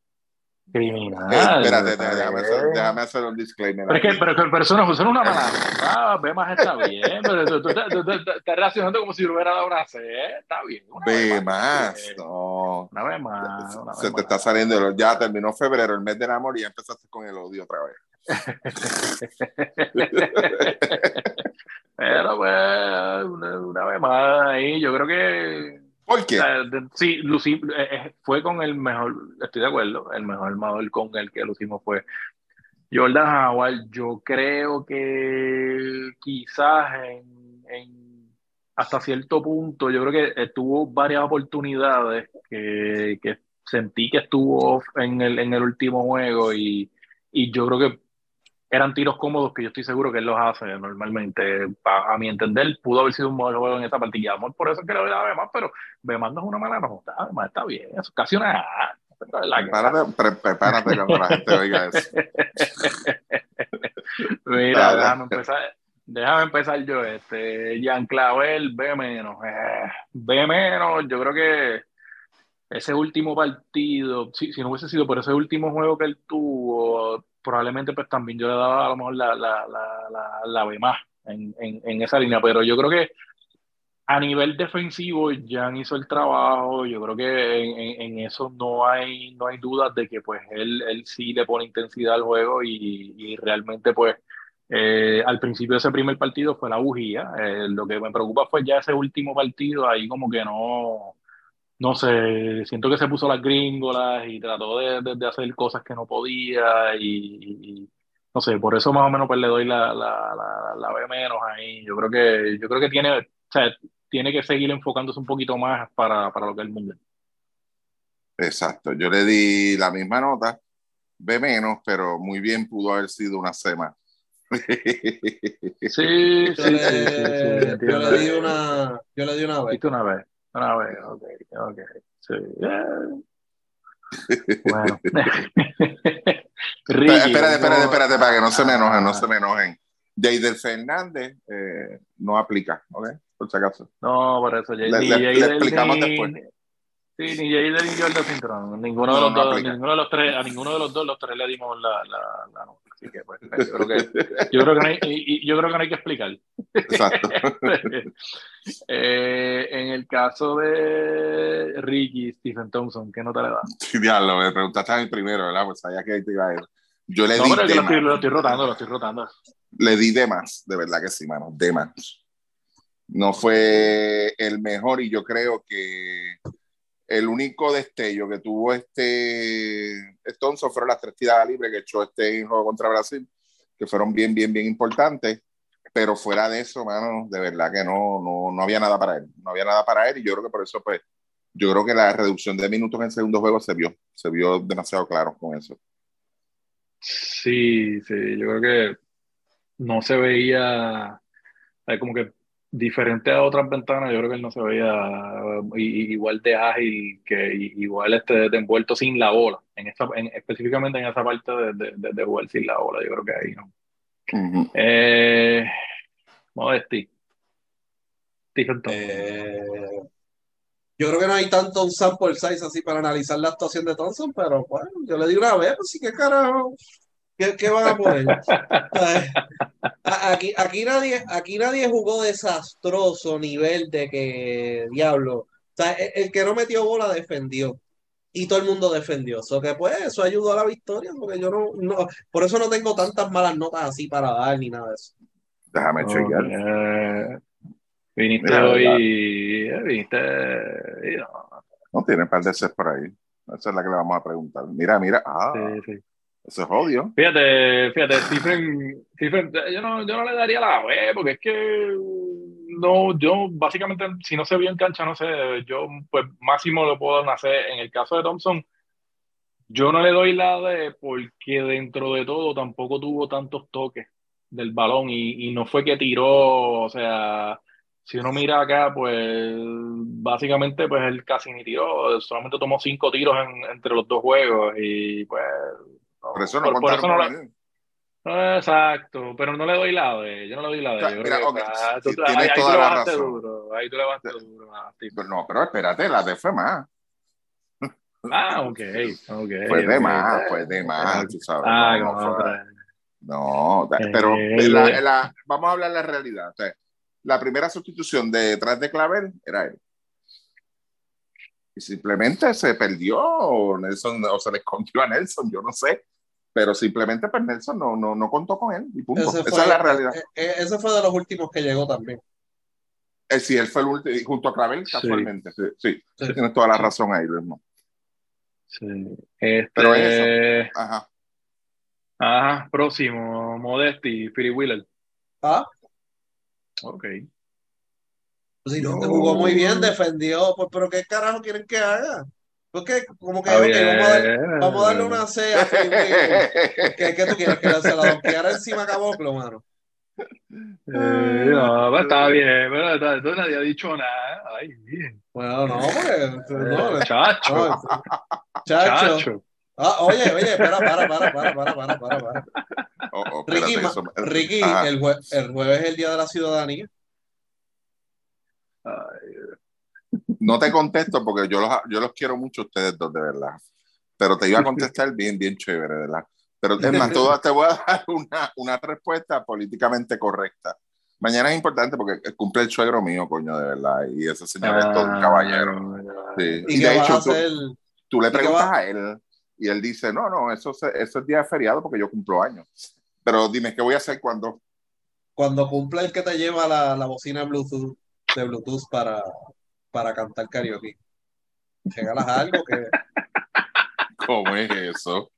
Criminal. espérate, déjame hacer, déjame hacer, un disclaimer. Pero es que, pero que personas usan una mala. (laughs) Ah, B más está bien, pero tú, tú, tú, estás reaccionando como si lo hubiera dado una C. Está bien. B más, no. Una B más. Una Se te está saliendo, ya terminó febrero, el mes del amor, y ya empezaste con el odio otra vez. (laughs) pero pues, una, una vez más ahí, yo creo que ¿Por qué? sí, Lucy, eh, eh, fue con el mejor, estoy de acuerdo, el mejor armador con el que lucimos fue Jordan Howard. Yo creo que quizás en, hasta cierto punto, yo creo que tuvo varias oportunidades que, que sentí que estuvo en el, en el último juego y, y yo creo que eran tiros cómodos que yo estoy seguro que él los hace normalmente. a mi entender, pudo haber sido un buen juego en esta partida. Amor, por eso es que le voy a más, pero Bemán no es una mala nota. Además, está bien. Eso casi una. Prepárate, prepárate cuando la gente oiga eso. (laughs) Mira, déjame empezar. Déjame empezar yo, este, Jean Clavel, B menos, eh, B menos, yo creo que ese último partido, si, si no hubiese sido por ese último juego que él tuvo, probablemente pues también yo le daba a lo mejor la, la, la, la, B más en, en, esa línea, pero yo creo que a nivel defensivo Jan hizo el trabajo, yo creo que en, en, eso no hay, no hay dudas de que pues él, él sí le pone intensidad al juego y, y realmente pues eh, al principio de ese primer partido fue la bujía, eh, lo que me preocupa fue ya ese último partido, ahí como que no, no sé, siento que se puso las gringolas y trató de, de, hacer cosas que no podía y, no sé, por eso más o menos pues le doy la, la, la, la B menos ahí. Yo creo que, yo creo que tiene, o sea, tiene que seguir enfocándose un poquito más para, para lo que es el mundial. Exacto, yo le di la misma nota, B menos, pero muy bien pudo haber sido una C más. Sí, sí, sí, sí, Yo le di una, yo le di una B. Una vez. Una vez, ok, ok. Sí. (laughs) Bueno. (laughs) espérate, espérate, espérate, para que no se me enojen, no se me enojen. Jaider Fernández eh, no aplica, ¿ok? Por si acaso. No, por eso. Le, le, le explicamos después. Sí, ni Jaider ni Jordan Cintrón. Ninguno, de los dos, ninguno de los tres, a ninguno de los dos, los tres le dimos la, la. Así que, pues, yo creo que, (laughs) yo creo que, no, hay, yo creo que no hay que explicar. Exacto. (laughs) eh, en el caso de Ricky, Stephen Thompson, ¿qué nota le da? Sí, diablo, me preguntaste a mí primero, ¿verdad? Pues sabía que te iba a ir. Yo le no, di. Pero lo, estoy, lo estoy rotando, lo estoy rotando. Le di de más, de verdad que sí, mano, de más. no fue el mejor y yo creo que el único destello que tuvo este Thompson fueron las tres tiradas libres que echó este juego contra Brasil, que fueron bien, bien, bien importantes. Pero fuera de eso, mano, de verdad que no, no, no había nada para él. No había nada para él y yo creo que por eso, pues, yo creo que la reducción de minutos en el segundo juego se vio, se vio demasiado claro con eso. Sí, sí, yo creo que no se veía, como que diferente a otras ventanas, yo creo que él no se veía igual de ágil, que igual este, de envuelto sin la bola, en esa, específicamente en esa parte de, de, de, jugar sin la bola, yo creo que ahí no. eh, Modesti. Eh, yo creo que no hay tanto un sample size así para analizar la actuación de Thompson, pero bueno, yo le digo una vez, pues sí, que carajo. ¿Qué, van a poner? aquí, aquí, nadie, aquí nadie jugó desastroso nivel de que, diablo, o sea, el, que no metió bola defendió y todo el mundo defendió. So que pues eso ayudó a la victoria, porque yo no, no, por eso no tengo tantas malas notas así para dar ni nada de eso. Déjame chequear. viniste hoy, eh, viniste. No, no tiene par de por ahí. Esa es la que le vamos a preguntar. Mira, mira. Ah. Sí, sí. Eso es. Fíjate, fíjate, Stephen, Stephen yo, no, yo no le daría la B, porque es que no, yo básicamente, si no se vio en cancha, no sé, yo pues máximo lo puedo hacer. En el caso de Thompson, yo no le doy la D porque dentro de todo tampoco tuvo tantos toques del balón y, y no fue que tiró, o sea, si uno mira acá, pues básicamente pues él casi ni tiró, solamente tomó cinco tiros entre los dos juegos y pues por eso no por, eso no Exacto, pero no le doy lado, eh. yo no le doy lado. Mira, okay, ahí, tú le bajaste duro, ahí tú le bajaste duro. Pero no, pero espérate, la D fue más. Ah, ok, ok. Fue de más, fue de más, tú sabes. Ah, no, no, pero eh, la, la, vamos a hablar de la realidad. O sea, la primera sustitución detrás de Clavel era él. Y simplemente se perdió, o, Nelson, o se le escondió a Nelson, yo no sé pero simplemente pues Nelson no, no, no contó con él y punto. Esa es la realidad. Eh, eh, ese fue de los últimos que llegó también. Eh, sí, él fue el último, junto a Clavel, casualmente. Sí, sí, tienes toda la razón ahí, Luis. Sí. Este... Pero eso. Ajá. Ajá, próximo, Modesti, Philly Wheeler. Ah. Ok. Pues no. jugó muy bien, defendió, pues, pero ¿qué carajo quieren que haga? Porque como que vamos, a vamos, a darle una C a ¿Qué, ¿Qué, tú quieres? ¿Que se la donkeara encima a Caboclo, mano? Eh, no, pues, está bien, pero entonces nadie ha dicho nada. Ay, bien. Bueno, no, porque. No, chacho. No, chacho. Ah, oye, oye, espera, para, para, para, para, para, para. para. Oh, oh, Ricky, Ricky el, jue el jueves es el Día de la Ciudadanía. No te contesto porque yo los, yo los quiero mucho a ustedes dos, de verdad. Pero te iba a contestar bien, bien chévere, ¿verdad? Pero es más, todo, te voy a dar una, una respuesta políticamente correcta. Mañana es importante porque cumple el suegro mío, coño, de verdad. Y ese señor es todo un ah, caballero. Sí. Y, de hecho, tú, le preguntas a él y él dice, no, no, eso, eso es día de feriado porque yo cumplo años. Pero dime, ¿qué voy a hacer cuando? Cuando cumple el que te lleva la, la bocina Bluetooth, de Bluetooth para, para cantar karaoke. Regalas algo que. (laughs) ¿Cómo es eso?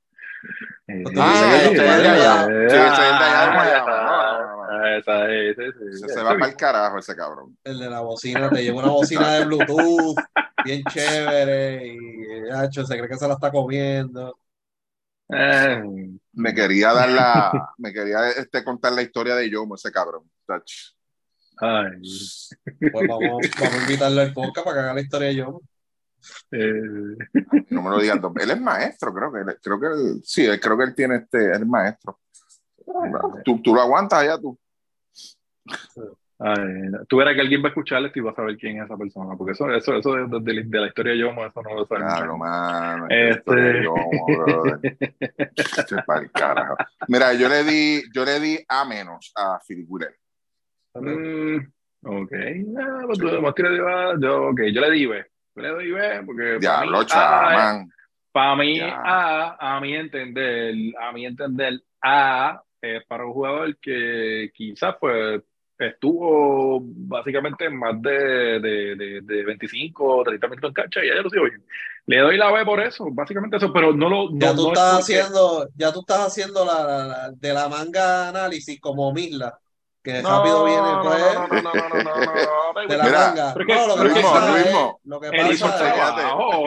Se va para el carajo ese cabrón. El de la bocina, te lleva una bocina de Bluetooth, bien chévere, y hecho, se cree que se la está comiendo. Eh, me quería dar la, me quería este, contar la historia de Yomo, ese cabrón. Ay. Pues vamos, vamos a invitarlo al podcast para que haga la historia de yo. Eh. No me lo digan. Él es maestro, creo que creo que él, sí, creo que él tiene este, es maestro. Tú, tú lo aguantas allá tú. Ay, tú verás que alguien va a escucharle y va a saber quién es esa persona, porque eso, eso, eso de, de, de la historia de Yomo, eso no lo sabe. Claro, mano. Este... (laughs) Mira, yo le di, yo le di A menos a Philip Mm, ok, ah, pues yo, okay, yo le di B. Yo le doy B porque. Diablo, chaman. Para mí, A, a mi entender, a mi entender, A es para un jugador que quizás pues estuvo básicamente más de, de, de, 25 o 30 minutos en cancha y ya lo sigo bien. Le doy la B por eso, básicamente eso, pero no lo. ya, tú estás haciendo, ya tú estás haciendo la, de la manga análisis como Misla que rápido viene pues no, no, no, no, no, de la manga. No, lo que pasa es, lo que pasa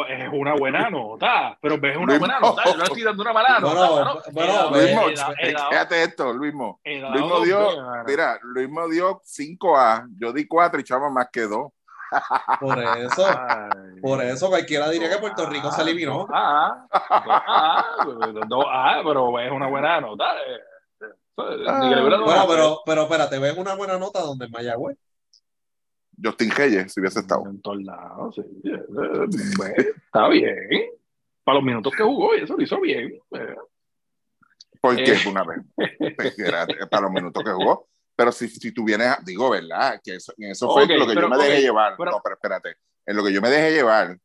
es, es una buena nota, pero ves una buena nota, no estoy dando una mala nota. Bueno, Luismo, fíjate esto, Luismo. Luismo dio, mira, Luismo dio 5A, yo di 4 y Chama más que 2. Por eso, por eso cualquiera diría que Puerto Rico se eliminó. Ah, ah, pero es una buena nota. Ah, bueno, pero, pero espérate, ves una buena nota donde en Mayagüez. Justin Reyes, si hubiese estado. En todos lados, sí. Eh, está bien. Para los minutos que jugó, eso lo hizo bien. Eh. ¿Por qué? Eh. Una vez. para los minutos que jugó. Pero si, si tú vienes, digo, ¿verdad? Que eso, eso fue lo que yo me dejé llevar. no, pero espérate. En lo que yo me dejé llevar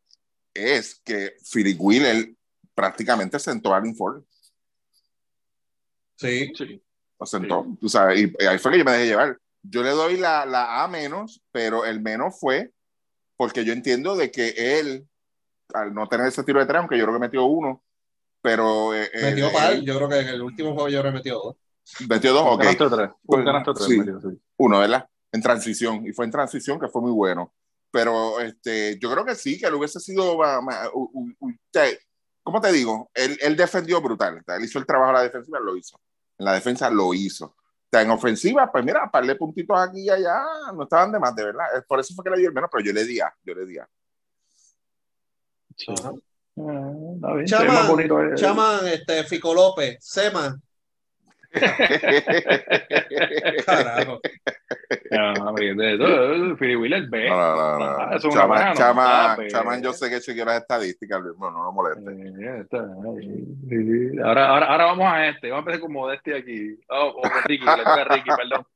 es que Philip Wheeler prácticamente sentó al informe. Sí. sí. Lo sentó. Tú sabes, y, ahí fue que yo me dejé llevar. Yo le doy la, la A menos, pero el menos fue porque yo entiendo de que él, al no tener ese tiro de tres, aunque yo creo que metió uno, pero... Eh, eh metió par, yo creo que en el último juego yo creo que metió dos. Metió dos, ok. Tres. Pues, tres, sí, Uno, ¿verdad? En transición, y fue en transición que fue muy bueno. Pero este, yo creo que sí, que él hubiese sido... ¿Cómo te digo? Él, él defendió brutal. Él hizo el trabajo a la defensiva, lo hizo. En la defensa lo hizo. O sea, en ofensiva, pues mira, parle puntitos aquí y allá, no estaban de más, de verdad. Por eso fue que le di el menos, pero yo le di a, yo le di a. Chaman, Chaman, este, Fico López, Sema, Carajo. No. No, no, no. no. Chaman, Chaman, Chaman, yo sé que chequeó las estadísticas, no, no, no moleste. ahora, ahora, ahora vamos a este. Vamos a empezar con Modesti aquí. Oh, o con Ricky, le toca a Ricky, perdón.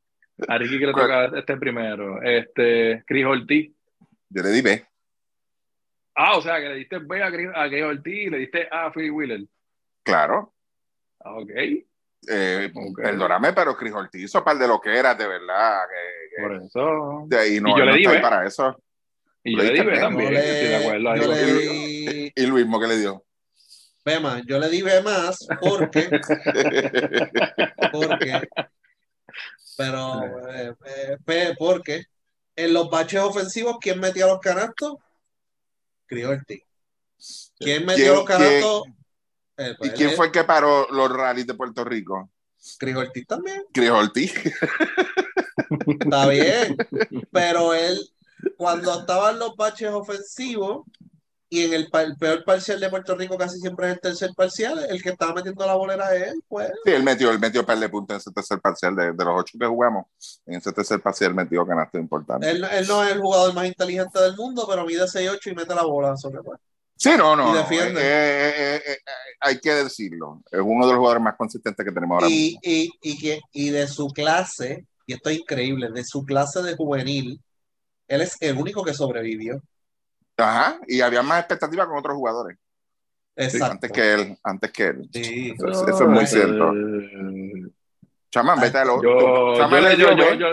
A Ricky que le toca (laughs) este primero. Este, Chris Ortiz. Yo le di B. Ah, o sea, que le diste B a Chris, a Chris Ortiz y le diste A a Philly Wheeler. Claro. Ok. Eh, Perdóname, pero Cris Ortiz hizo par de lo que era, de verdad. Que, Por eso. De ahí no, y yo le di para eso. Y yo le di también. (laughs) y, Luis, ¿qué le dio? B más, yo le di más porque. porque. Pero, eh, eh, porque en los baches ofensivos, ¿quién metió los canastos? Cris Ortiz. ¿Quién metió los canastos? Eh, ¿Y quién fue el que paró los rallies de Puerto Rico? Cris Ortiz también. Cris Ortiz. (laughs) Está bien, pero él, cuando estaban los baches ofensivos, y en el, peor parcial de Puerto Rico casi siempre es el tercer parcial, el que estaba metiendo la bolera es él, pues. Sí, él metió, él metió par de puntos en ese tercer parcial, de, de, los ocho que jugamos, en ese tercer parcial metió canasta importante. Él, él, no es el jugador más inteligente del mundo, pero mide 6-8 y mete la bola, sobre pues. Sí, no, no. Eh, eh, eh, hay que decirlo. Es uno de los jugadores más consistentes que tenemos ahora y, Y, y, que, y de su clase, y esto es increíble, de su clase de juvenil, él es el único que sobrevivió. Ajá, y había más expectativas con otros jugadores. Exacto. antes que él, antes que él. Sí. Eso, es muy cierto. Chamán, vete a lo. Yo, yo, yo, yo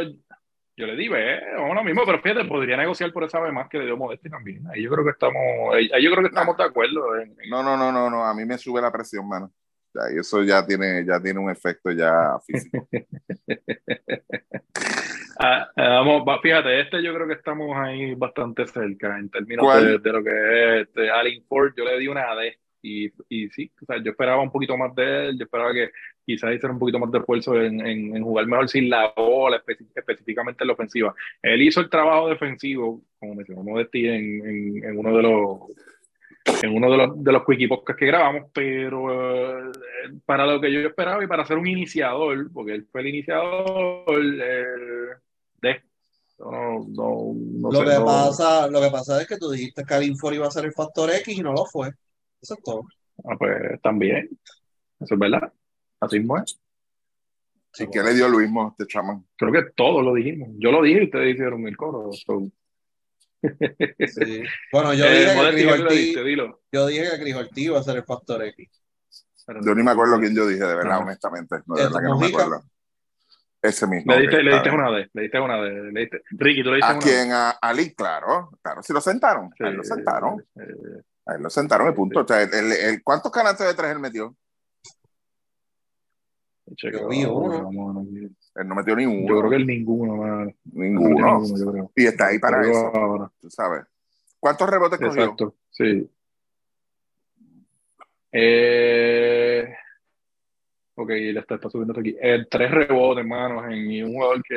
le di B, vamos lo mismo, pero fíjate, podría negociar por esa vez más que le dio Modesti también. Ahí yo creo que estamos, ahí yo creo que estamos de acuerdo. No, no, no, no, no, a mí me sube la presión, mano. Ya, y eso ya tiene, ya tiene un efecto ya físico. (laughs) ah, ah vamos, fíjate, este yo creo que estamos ahí bastante cerca en términos de, lo que es este, Ford, yo le di una D. Y, y sí, o sea, yo esperaba un poquito más de él, yo esperaba que quizás hiciera un poquito más de esfuerzo en, en, jugar mejor sin la bola, específicamente en la ofensiva. Él hizo el trabajo defensivo, como mencionó Modesti, en, en, uno de los en uno de los, de los equipos que grabamos, pero eh, para lo que yo esperaba y para ser un iniciador, porque él fue el iniciador eh, de no, no, no lo, que pasa, lo que pasa es que tú dijiste que Alinfor iba a ser el factor X y no lo fue. Eso es todo. Ah, pues también. Eso es verdad. Así es. ¿Y qué le dio lo mismo a este chamán? Creo que todos lo dijimos. Yo lo dije y ustedes hicieron el coro. Bueno, yo dije, que Cris yo dije que iba a ser el factor X. Yo ni me acuerdo quién yo dije, de verdad, honestamente. No, de verdad que no me acuerdo. Ese mismo. Le diste, le diste una vez, le diste una vez. Le diste. Ricky, tú le diste ¿A una quién? A Ali, claro. Claro, si lo sentaron. Sí, lo sentaron. eh, Ahí lo sentaron y punto. O sea, el, el- el- ¿Cuántos canastos de tres él metió? Yo vi uno. a. Él no metió ni uno. Yo creo que el ninguno. No metió Ninguno. ninguno. Y está ahí para eso, ahora. tú sabes. ¿Cuántos rebotes cogió? Exacto, sí. Eh, ok, le está, está subiendo aquí. Eh, tres rebotes, hermanos, en un jugador que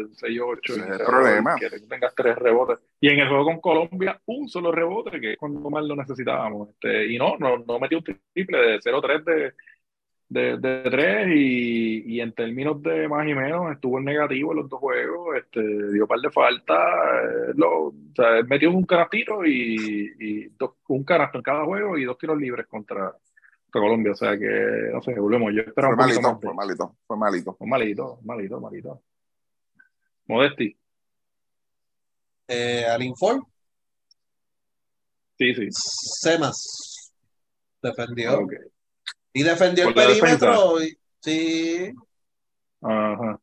es 6-8. Ese es el problema. Que tengas tres rebotes. Y en el juego con Colombia, un solo rebote, que es cuando más lo necesitábamos. Este, y no, no, no metió un triple de 0-3 de, de, de 3 y, y en términos de más y menos estuvo en negativo en los dos juegos, este, dio par de faltas, eh, lo, o sea, metió un canastito y, y dos- un canasto en cada juego y dos tiros libres contra Colombia, o sea que, no sé, volvemos, yo esperaba Fue un malito, fue malito, fue malito. un malito, malito, malito. Modesti, Eh, sí, sí. Semas defendió. Ok. Y defendió el perímetro. y- sí. Ajá,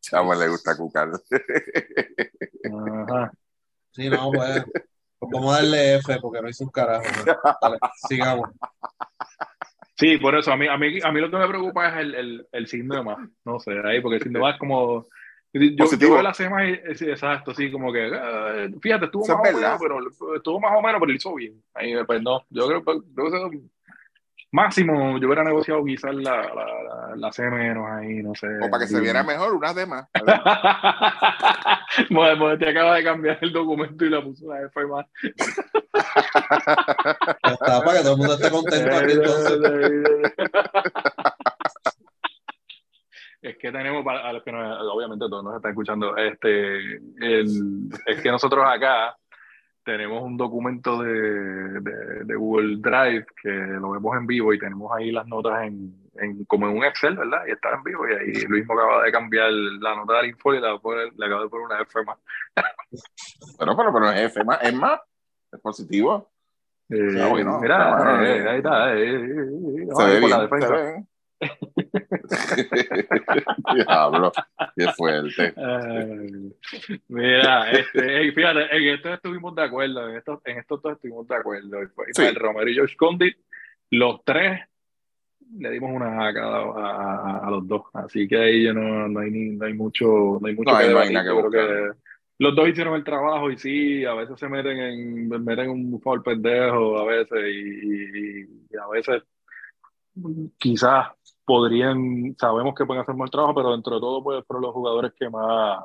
Chamo le gusta cucar. ajá. Sí, no, pues. Pues vamos a darle F porque no hizo un carajo. sigamos. Sí, por eso a mí, a mí, a mí lo que me preocupa es el, el, el signo de más. No sé, ahí, porque el signo de más es como. Yo, yo veo las semas y sí, exacto, sí, como que. eh, fíjate, estuvo Eso más es o menos, pero estuvo más o menos, pero lo hizo bien. Ahí, pues no, yo creo que creo que eso- máximo yo hubiera negociado quizás la, la, la, la C menos ahí, no sé. O para que se viera mejor, unas demás. (laughs) Bueno, te acaba de cambiar el documento y la puso una F más. Está, para que todo el mundo esté contento aquí entonces. Es que tenemos, para- a los que nos, obviamente todos nos están escuchando, este, el, es que nosotros acá tenemos un documento de, de, de Google Drive que lo vemos en vivo y tenemos ahí las notas en, en- como en un Excel, ¿verdad? Y está en vivo y ahí Luis acaba de cambiar la nota del info y la, pone- le acaba de poner una F más. (laughs) Pero, pero, pero es F más, es más, es positivo. Eh, bueno, mira, está bueno, eh, eh. ahí está. eh, eh, Se ve por la bien, se ve. (laughs) Diablo, qué fuerte. (laughs) Ay, mira, este, fíjate, en esto estuvimos de acuerdo, en esto, en esto todos estuvimos de acuerdo. Sí. el Romero y George Condit, los tres le dimos una a cada a, a- a los dos. Así que ahí yo no, no hay ni, no hay mucho, no hay mucho No, que hay buscar. los dos hicieron el trabajo y sí, a veces se meten en, meten un foul pendejo, a veces, y, y- y a veces quizás podrían, sabemos que pueden hacer mal trabajo, pero dentro de todo pues, fueron los jugadores que más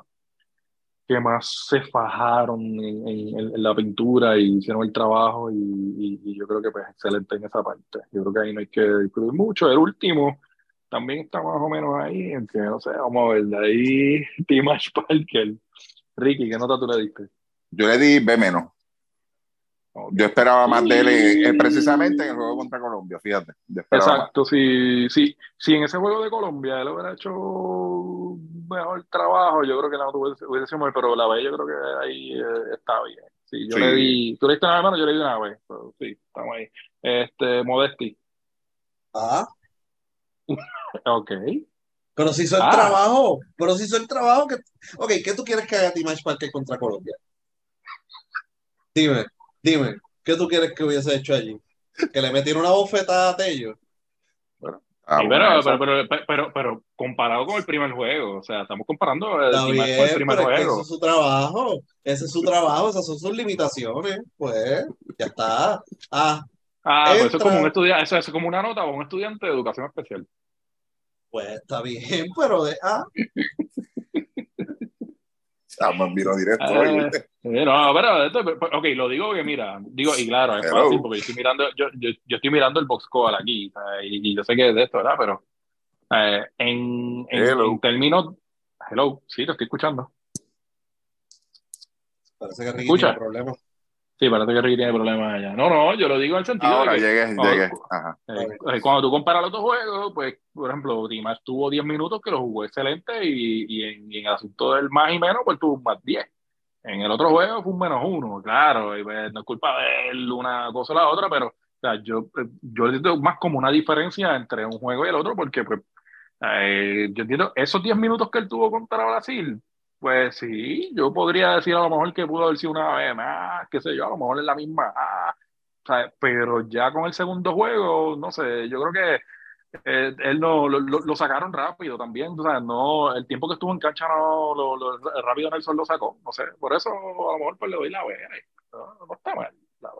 que más se fajaron en, en- la pintura y hicieron el trabajo y, y- y yo creo que pues excelente en esa parte. Yo creo que ahí no hay que discutir mucho. El último también está más o menos ahí, en que no sé, vamos a ver, de ahí (laughs) Timash Parker. Ricky, ¿qué nota tú le diste? Yo le di B menos. Yo esperaba más de él eh, precisamente en el juego contra Colombia, fíjate. Exacto, si, si, si en ese juego de Colombia él hubiera hecho mejor trabajo, yo creo que nota hubiese, hubiese sido mejor, pero la B yo creo que ahí eh, está bien. Sí, yo Sí. le di, tú le diste una mano, yo le di una B, pero sí, estamos ahí. Este, Modesti, Ah, (laughs) ok. pero si hizo el Ah. trabajo. Pero si hizo el trabajo. Que... Ok, ¿qué tú quieres que haga Timash Parker contra Colombia? Dime, dime. ¿Qué tú quieres que hubiese hecho allí? Que le metiera una bofetada a Tello. Ah, Sí, bueno, pero, pero, pero, pero, pero comparado con el primer juego, o sea, estamos comparando el, bien, con el primer pero es que juego. ese es su trabajo. Ese es su trabajo, esas son sus limitaciones. Pues, ya está. Ah, Ah, pues eso es como un estudiante, eso es como una nota para un estudiante de educación especial. pues está bien, (laughs) pero de, ah, Chamo, vino directo. Ah. Eh, no, pero, esto- ok, lo digo que mira, digo, y claro, es Hello. fácil porque yo estoy mirando, yo, yo, yo estoy mirando el box score aquí, y, y yo sé que es de esto, ¿verdad? Pero eh, en, en, Hello. en términos, hello, sí, te estoy escuchando. parece que Ricky ¿Escucha? tiene problemas. Sí, parece que Ricky tiene problemas allá. No, no, yo lo digo en el sentido Ahora de que llegué, Ah, llegué. Ajá. eh, eh, cuando tú comparas los dos juegos, pues, por ejemplo, Dimas tuvo 10 minutos que lo jugó excelente y, y, en, y en el asunto del más y menos, pues tuvo un más 10. En el otro juego fue un menos uno, claro, y pues, no es culpa de él una cosa o la otra, pero o sea, yo, eh, yo lo siento más como una diferencia entre un juego y el otro, porque pues, Eh, yo entiendo, esos 10 minutos que él tuvo contra Brasil, pues sí, yo podría decir a lo mejor que pudo haber sido una vez más, qué sé yo, a lo mejor es la misma, ah, pero ya con el segundo juego, no sé, yo creo que eh, él no lo, lo, sacaron rápido también, o sea, no, el tiempo que estuvo en cancha no, lo, lo rápido Nelson lo sacó, no sé, por eso a lo mejor pues le doy la B, no, no está mal, la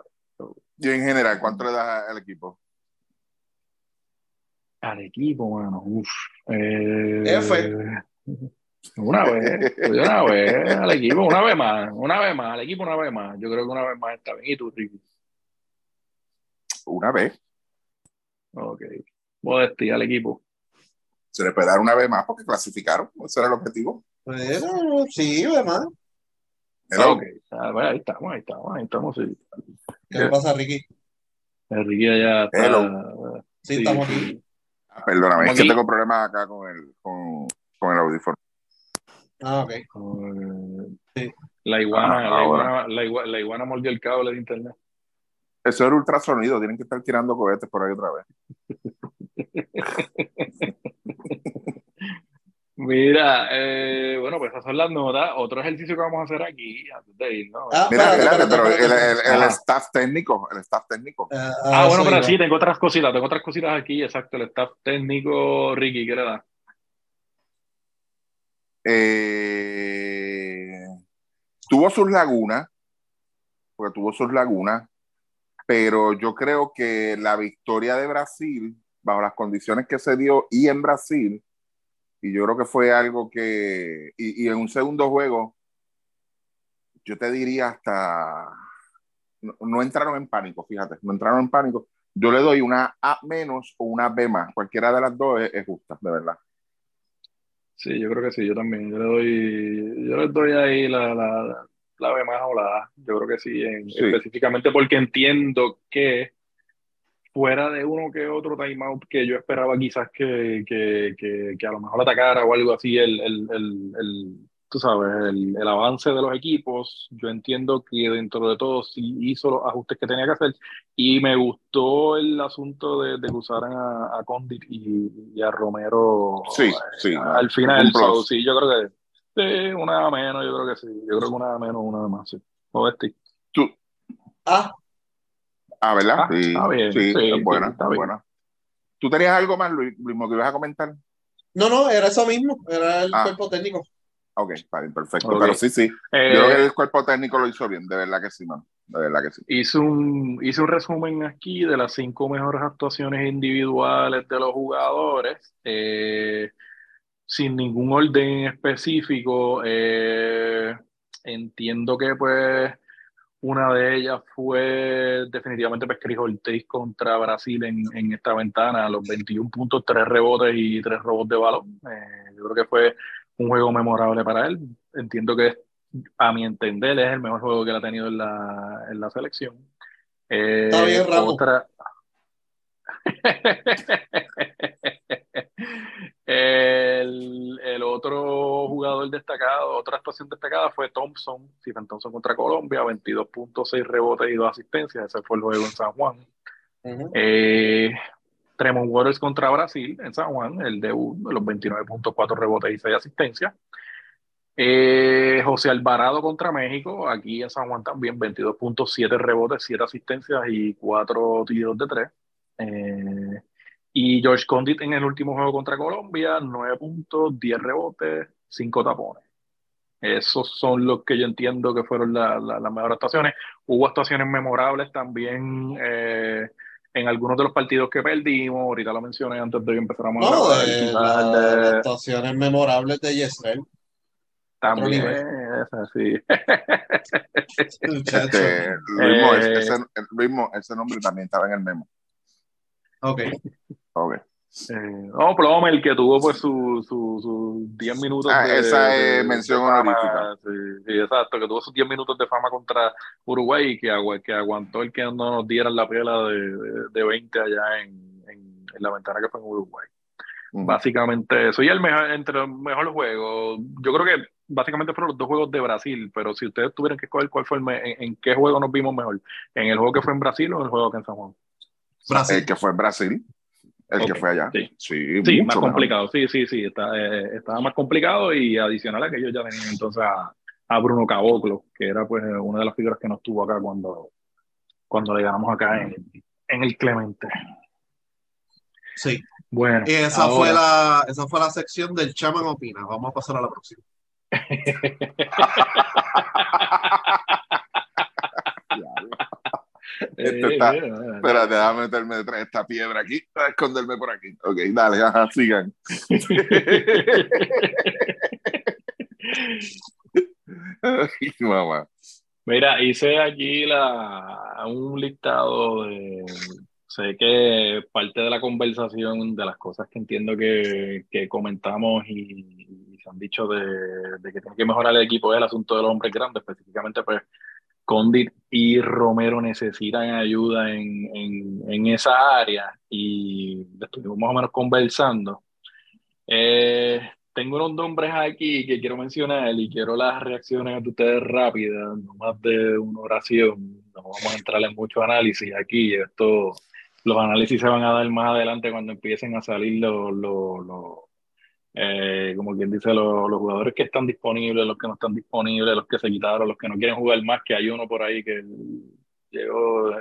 Y en general, ¿cuánto le das al equipo? Al equipo, bueno, uff. Eh, F. Una vez, una vez al equipo, una vez más, una vez más, al equipo una vez más. Yo creo que una vez más está bien. ¿Y tú, Ricky? Una vez. Ok. Modestia al equipo. Se le puede dar una vez más porque clasificaron. Ese era el objetivo. Bueno, sí, además. Ok. Ah, ahí estamos, ahí estamos, ahí estamos. Sí. ¿Qué le pasa, Ricky? El Ricky allá está. Sí, estamos aquí. Ah, perdóname, es que tengo problemas acá con el, con, con el audífono. Ah, ok. Sí. La iguana, ah, la, iguana la, iguana, la iguana mordió el cable de internet. Eso era ultrasonido, tienen que estar tirando cohetes por ahí otra vez. (laughs) Mira, eh, bueno, pues esas son las notas. Otro ejercicio que vamos a hacer aquí antes de ir, ¿no? Ah, Mira, espérate, pero el, el, staff técnico, el staff técnico. ah, ah bueno, pero sí, tengo otras cositas, tengo otras cositas aquí, exacto, el staff técnico, Ricky, ¿qué le da? Eh, tuvo sus lagunas, porque tuvo sus lagunas, pero yo creo que la victoria de Brasil, bajo las condiciones que se dio y en Brasil, y yo creo que fue algo que, y, en un segundo juego, yo te diría hasta, no, entraron en pánico, fíjate, no entraron en pánico. Yo le doy una A menos o una B más, cualquiera de las dos es, justa, de verdad. Sí, yo creo que sí, yo también. Yo le doy, yo les doy ahí la, la, la B más o la A. Yo creo que sí, específicamente porque entiendo que fuera de uno que otro timeout que yo esperaba quizás que, que, que, que a lo mejor atacara o algo así, el, el, el, el tú sabes, el, el, avance de los equipos, yo entiendo que dentro de todo sí hizo los ajustes que tenía que hacer y me gustó el asunto de, de que usaran a, a Condit y, a Romero sí, sí, al final. sí, yo creo que Sí, una menos, yo creo que sí. Yo creo que una menos, una más, sí. este Tú. Ah. Ah, ¿verdad? Ah, sí, está bien. Sí, sí buena, está buena. ¿Tú tenías algo más, Luis, Luis, que ibas a comentar? No, no, era eso mismo, era el ah. cuerpo técnico. Ok, está bien, perfecto. Pero sí, sí. Eh, yo creo que el cuerpo técnico lo hizo bien, de verdad que sí, man. De verdad que sí. Hice un, hice un resumen aquí de las cinco mejores actuaciones individuales de los jugadores. Eh, sin ningún orden específico. Eh, entiendo que pues una de ellas fue definitivamente Pesquerijo Ortiz contra Brasil en, en, esta ventana, los 21 puntos, 3 rebotes y 3 robos de balón. Eh, yo creo que fue un juego memorable para él. Entiendo que a mi entender es el mejor juego que él ha tenido en la, en la selección. Eh, Está bien, Otra... (laughs) El, el, otro jugador destacado, otra actuación destacada fue Thompson, Stephen Thompson contra Colombia, 22.6 rebotes y 2 asistencias, ese fue el juego en San Juan. Eh, Tremont Waters contra Brasil en San Juan, el debut de los 29.4 rebotes y 6 asistencias. Eh, José Alvarado contra México, aquí en San Juan también 22.7 rebotes, 7 asistencias y 4 tiros de 3. Eh, y George Condit en el último juego contra Colombia, 9 puntos, 10 rebotes, 5 tapones. Esos son los que yo entiendo que fueron las mejores actuaciones. Hubo actuaciones memorables también eh, en algunos de los partidos que perdimos. Ahorita lo mencioné antes de que empezáramos no, a hablar. De, actuaciones memorables de Yesrel. También, esa, sí. (laughs) este, Luis, eh, ese, ese nombre también estaba en el memo. Ok. Ok. Eh, no, Plomer, el que tuvo pues sus su, 10 minutos ah, de, esa es mención honorífica. Sí, exacto, que tuvo sus 10 minutos de fama contra Uruguay y que, que aguantó el que no nos dieran la pela de, de, 20 allá en, en, la ventana que fue en Uruguay. Básicamente eso. Y el mejor, entre los mejores juegos, yo creo que básicamente fueron los dos juegos de Brasil, pero si ustedes tuvieran que escoger cuál fue el en, en, qué juego nos vimos mejor, en el juego que fue en Brasil o en el juego que en San Juan. Brasil. El que fue en Brasil. El que fue allá. sí. Sí, Sí, mucho más mejor. complicado, sí, sí, sí, está, eh, estaba más complicado y adicional a que ellos ya tenían entonces a, a Bruno Caboclo, que era pues eh, una de las figuras que nos tuvo acá cuando, cuando le ganamos acá en, en el Clemente. Sí. Bueno, Y esa ahora- fue la, esa fue la sección del Chaman Opina. Vamos a pasar a la próxima. (laughs) (laughs) Esto está- Espérate, déjame meterme detrás de esta piedra aquí, a esconderme por aquí. Ok, dale, ajá, sigan. (laughs) (laughs) Ay, mamá. Mira, hice aquí la, un listado de, sé que parte de la conversación, de las cosas que entiendo que, que comentamos y, y se han dicho de, de que tiene que mejorar el equipo es el asunto de los hombres grandes, específicamente pues Condit y Romero necesitan ayuda en, en, en esa área y estuvimos más o menos conversando. Eh, tengo unos nombres aquí que quiero mencionar y quiero las reacciones de ustedes rápidas, no más de una oración. No vamos a entrar en mucho análisis aquí. Esto, los análisis se van a dar más adelante cuando empiecen a salir los, los, los, eh, como quien dice, los, los jugadores que están disponibles, los que no están disponibles, los que se quitaron, los que no quieren jugar más, que hay uno por ahí que llegó,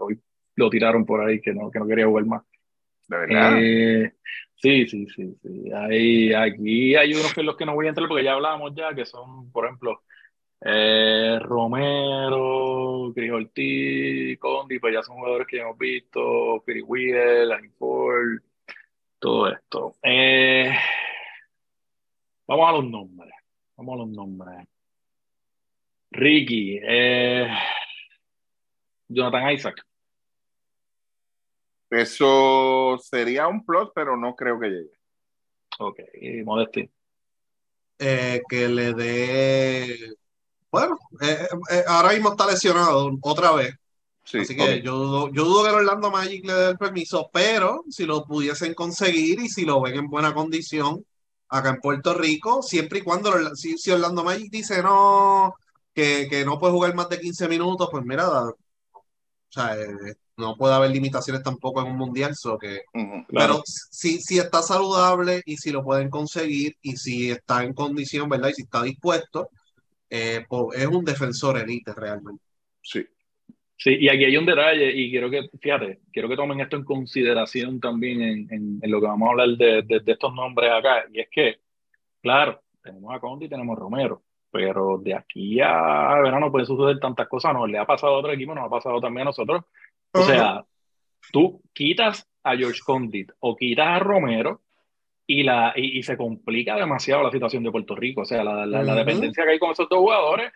hoy lo tiraron por ahí que no, que no quería jugar más. De verdad. Eh, sí, sí, sí, sí. Hay, aquí hay unos que los que no voy a entrar porque ya hablamos ya, que son, por ejemplo, eh, Romero, Ortiz, Condi, pues ya son jugadores que ya hemos visto, Philly Wheel, todo esto. Eh, vamos a los nombres. Vamos a los nombres. Ricky, eh, Jonathan Isaac. Eso sería un plus, pero no creo que llegue. Ok, Modesti. Eh, que le dé. Bueno, eh, eh, ahora mismo está lesionado otra vez. Sí, Así que yo, dudo, yo dudo que el Orlando Magic le dé el permiso, pero si lo pudiesen conseguir y si lo ven en buena condición acá en Puerto Rico, siempre y cuando si, si Orlando Magic dice no, que, que no puede jugar más de 15 minutos, pues mira, o sea, eh, no puede haber limitaciones tampoco en un mundial, so que. Claro. pero si, si está saludable y si lo pueden conseguir y si está en condición, ¿verdad? Y si está dispuesto, eh, pues es un defensor elite realmente. Sí. Sí, y aquí hay un detalle, y quiero que, fíjate, quiero que tomen esto en consideración también en, en- en lo que vamos a hablar de, de- de estos nombres acá, y es que, claro, tenemos a Conti y tenemos a Romero, pero de aquí a verano puede suceder tantas cosas, nos le ha pasado a otro equipo, nos ha pasado también a nosotros. O sea, tú quitas a George Condit o quitas a Romero y, la, y, y se complica demasiado la situación de Puerto Rico. O sea, la, la, la Ujú. dependencia que hay con esos dos jugadores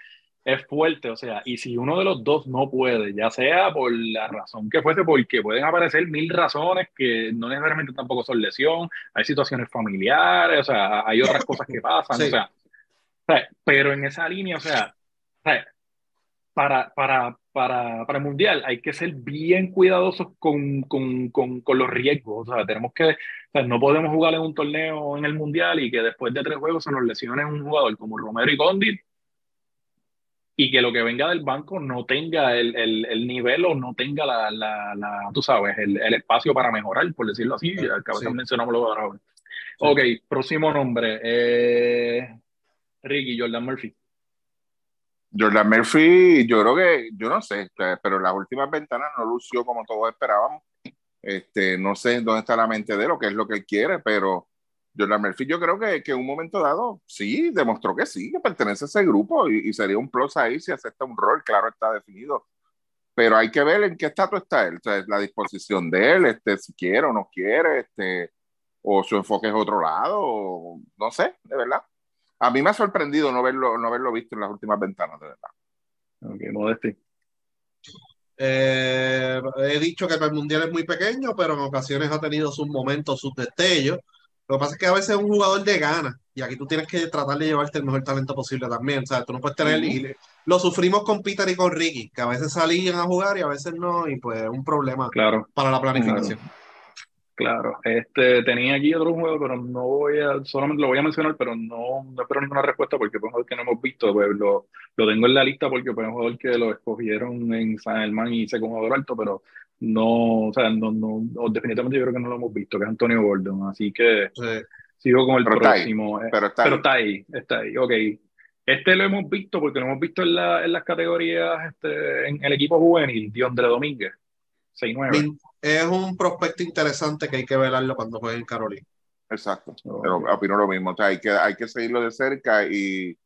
es fuerte. O sea, y si uno de los dos no puede, ya sea por la razón que fuese, porque pueden aparecer mil razones que no necesariamente tampoco son lesión, hay situaciones familiares, o sea, hay otras cosas que pasan. Sí. O, sea, o sea, pero en esa línea, o sea, o sea, para, para, para, para el mundial hay que ser bien cuidadosos con, con, con, con los riesgos. O sea, tenemos que, o sea, no podemos jugar en un torneo en el mundial y que después de tres juegos se nos lesione un jugador como Romero y Condit y que lo que venga del banco no tenga el, el, el nivel o no tenga la, la, la tú sabes, el, el, espacio para mejorar, por decirlo así. Ya acabas Sí. mencionamos los jugadores. Ok, próximo nombre. Eh, Ricky Jordan Murphy. Jordan Murphy, yo creo que, yo no sé, pero en las últimas ventanas no lució como todos esperábamos. Este, no sé dónde está la mente de lo que es lo que él quiere, pero Jordan Murphy yo creo que, que en un momento dado sí, demostró que sí, que pertenece a ese grupo y, y sería un plus ahí si acepta un rol, claro, está definido. Pero hay que ver en qué estatus está él, o sea, la disposición de él, este, si quiere o no quiere, este, o su enfoque es otro lado, o, no sé, de verdad. A mí me ha sorprendido no verlo, no verlo visto en las últimas ventanas, de verdad. Ok, Modesti. Eh, he dicho que el mundial es muy pequeño, pero en ocasiones ha tenido sus momentos, sus destellos. Lo que pasa es que a veces es un jugador de gana y aquí tú tienes que tratar de llevarte el mejor talento posible también. O sea, tú no puedes tener. Y lo sufrimos con Peter y con Ricky, que a veces salían a jugar y a veces no, y pues es un problema Claro. para la planificación. Claro, este, tenía aquí otro juego, pero no voy a, solamente lo voy a mencionar, pero no, no espero ninguna respuesta porque fue un jugador que no hemos visto, pues lo, lo tengo en la lista porque fue un jugador que lo escogieron en San Germán y hice con jugador alto, pero no, o sea, no, no, definitivamente yo creo que no lo hemos visto, que es Antonio Gordon, así que sigo con el próximo. Eh, pero, está, pero está, ahí. está ahí, ok. Este lo hemos visto porque lo hemos visto en, la, en las categorías, este, en el equipo juvenil, Diondre Domínguez, 6-9 es un prospecto interesante que hay que velarlo cuando juegue en Carolina. Exacto, pero opino lo mismo. O sea, hay que, hay que seguirlo de cerca y,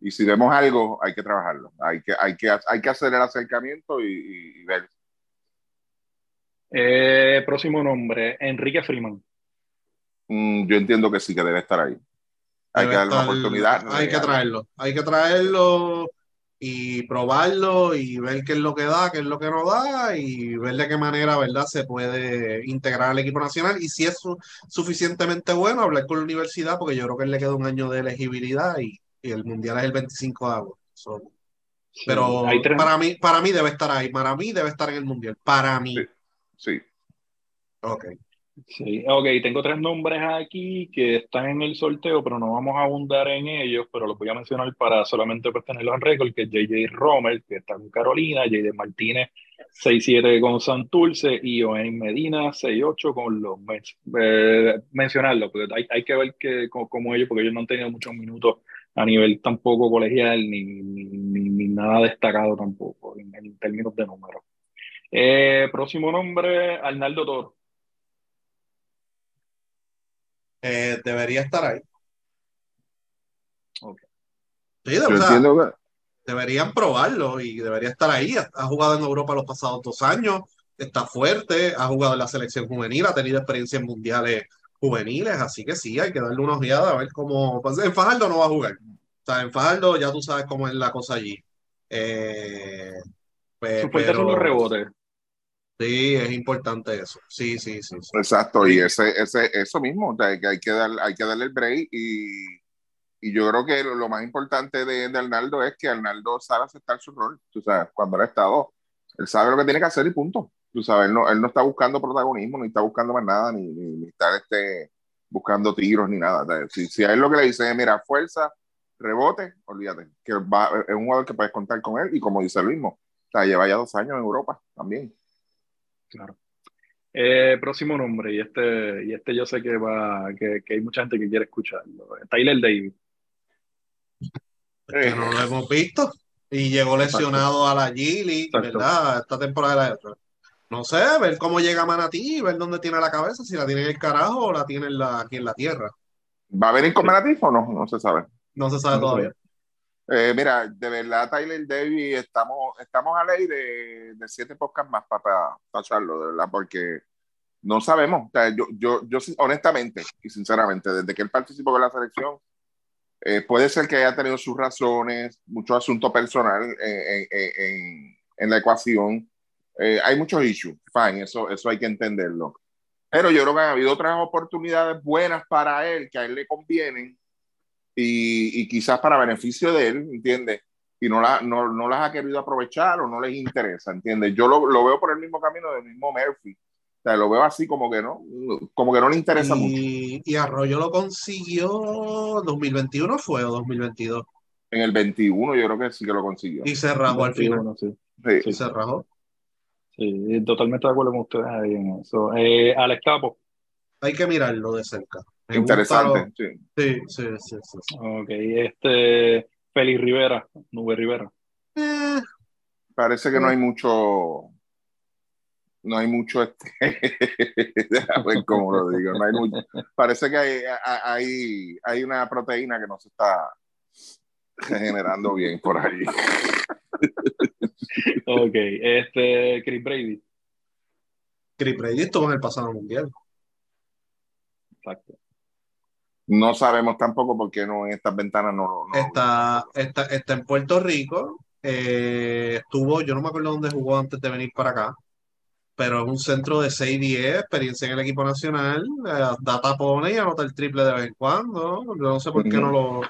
y, si vemos algo, hay que trabajarlo. Hay que, hay que, hay que hacer el acercamiento y, ver. Eh, próximo nombre, Enrique Freeman. Mm, yo entiendo que sí, que debe estar ahí. Hay que darle una oportunidad. Hay que traerlo. Hay que traerlo y probarlo y ver qué es lo que da, qué es lo que no da y ver de qué manera, ¿verdad?, se puede integrar al equipo nacional y si es suficientemente bueno, hablar con la universidad porque yo creo que le queda un año de elegibilidad y, el mundial es el 25 de agosto. pero para mí, para mí debe estar ahí, para mí debe estar en el mundial, para mí. Sí. Sí. Ok. Sí, ok, tengo tres nombres aquí que están en el sorteo, pero no vamos a abundar en ellos, pero los voy a mencionar para solamente pues, tenerlos en récord, que es JJ Romer, que está con Carolina, JD Martínez, 6-7 con Santurce, y Owen Medina, 6-8 con los Mets. Eh, mencionarlo, porque hay, hay, que ver que, como, ellos, porque ellos no han tenido muchos minutos a nivel tampoco colegial, ni, ni, nada destacado tampoco, en, términos de números. Eh, próximo nombre, Arnaldo Toro. Eh, debería estar ahí. deberían probarlo y debería estar ahí. Ha, jugado en Europa los pasados dos años, está fuerte, ha jugado en la selección juvenil, ha tenido experiencias mundiales juveniles, así que sí, hay que darle unos ojeada a ver cómo. Pues, en Fajardo no va a jugar. O sea, en Fajardo ya tú sabes cómo es la cosa allí. Eh, pero, los rebotes. Sí, es importante eso. Sí, sí, sí. Exacto, y ese, ese, eso mismo, que hay que, dar, hay que darle el break y, y yo creo que lo, más importante de, de, Arnaldo es que Arnaldo sabe aceptar su rol. Tú sabes, cuando él ha estado, él sabe lo que tiene que hacer y punto. Tú sabes, él no, él no está buscando protagonismo, ni está buscando más nada, ni, ni, está este, buscando tiros, ni nada. Si, si a él lo que le dice es, mira, fuerza, rebote, olvídate, que va, es un jugador que puedes contar con él y como dice el mismo, o sea, lleva ya dos años en Europa también. Claro. Eh, próximo nombre, y este, y este yo sé que va, que, que hay mucha gente que quiere escucharlo. Tyler Davis. Que no lo hemos visto. Y llegó lesionado a la Gili, ¿verdad? Esta temporada. No sé, ver cómo llega Manatí, ver dónde tiene la cabeza, si la tiene en el carajo o la tiene la, aquí en la tierra. ¿Va a venir con Manatí o no? No se sabe. No se sabe todavía. Eh, mira, de verdad, Tyler Davis, estamos, estamos a ley de, de siete podcasts más para pasarlo, de verdad, porque no sabemos. O sea, yo, yo, yo, honestamente y sinceramente, desde que él participó con la selección, eh, puede ser que haya tenido sus razones, mucho asunto personal en, en, en la ecuación. Eh, hay muchos issues, fine, eso, eso hay que entenderlo. Pero yo creo que ha habido otras oportunidades buenas para él que a él le convienen y, y quizás para beneficio de él, ¿entiendes? Y no, la, no, no, las ha querido aprovechar o no les interesa, ¿entiendes? Yo lo, lo, veo por el mismo camino del mismo Murphy. O sea, lo veo así como que no, como que no le interesa y, mucho. Y Arroyo lo consiguió 2021 fue o 2022. En el 21 yo creo que sí que lo consiguió. Y se rajó al final. Sí. Sí. sí. se rajó. Sí, totalmente de acuerdo con ustedes ahí en eso. Eh, Alex Capo. Hay que mirarlo de cerca. Interesante, sí. Sí, sí, sí, Ok, este, Félix Rivera, Nube Rivera. Eh, parece que no hay mucho, no hay mucho, este, (laughs) ver cómo lo digo, no hay mucho, parece que hay, hay, hay una proteína que no se está generando bien por ahí. (laughs) ok, este, Chris Brady. Chris Brady estuvo en el pasado mundial. Exacto. No sabemos tampoco por qué no en estas ventanas no. está, está, está, en Puerto Rico. Eh, estuvo, yo no me acuerdo dónde jugó antes de venir para acá, pero es un centro de 6-10, experiencia en el equipo nacional, eh, da tapones y anota el triple de vez en cuando. Yo no sé por qué no lo.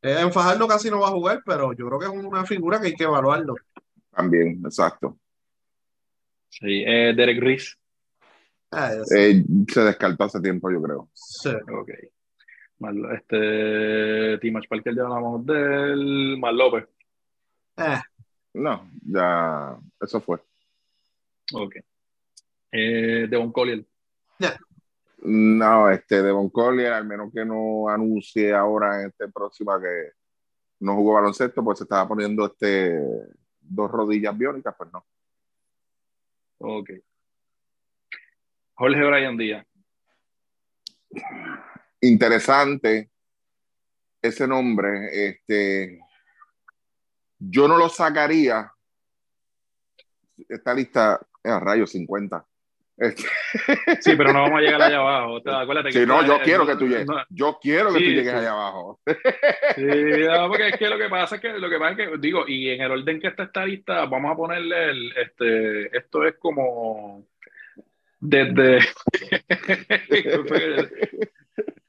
Eh, en Fajardo casi no va a jugar, pero yo creo que es una figura que hay que evaluarlo. También, exacto. Sí, Derek Reese. Ah. Eh, se descartó hace tiempo, yo creo. Sí. Ok. Mar- este, Timash Parker ya hablamos del Mar López. Eh, No, ya, eso fue. Ok. Eh, Devon Collier. No, este Devon Collier, al menos que no anuncie ahora en este próximo que no jugó baloncesto, pues se estaba poniendo este dos rodillas biónicas, pues no. Ok. Jorge Brian Díaz. Interesante ese nombre. Este, yo no lo sacaría. Esta lista es a rayos 50. Este, (laughs) Sí, pero no vamos a llegar allá abajo. Acuérdate que sí, no, yo quiero que tú llegues. no, Yo quiero que Sí, tú llegues sí. allá abajo. Sí, no, porque es que lo que pasa es que lo que pasa es que digo, y en el orden que está esta lista, vamos a ponerle el este, esto es como desde (laughs)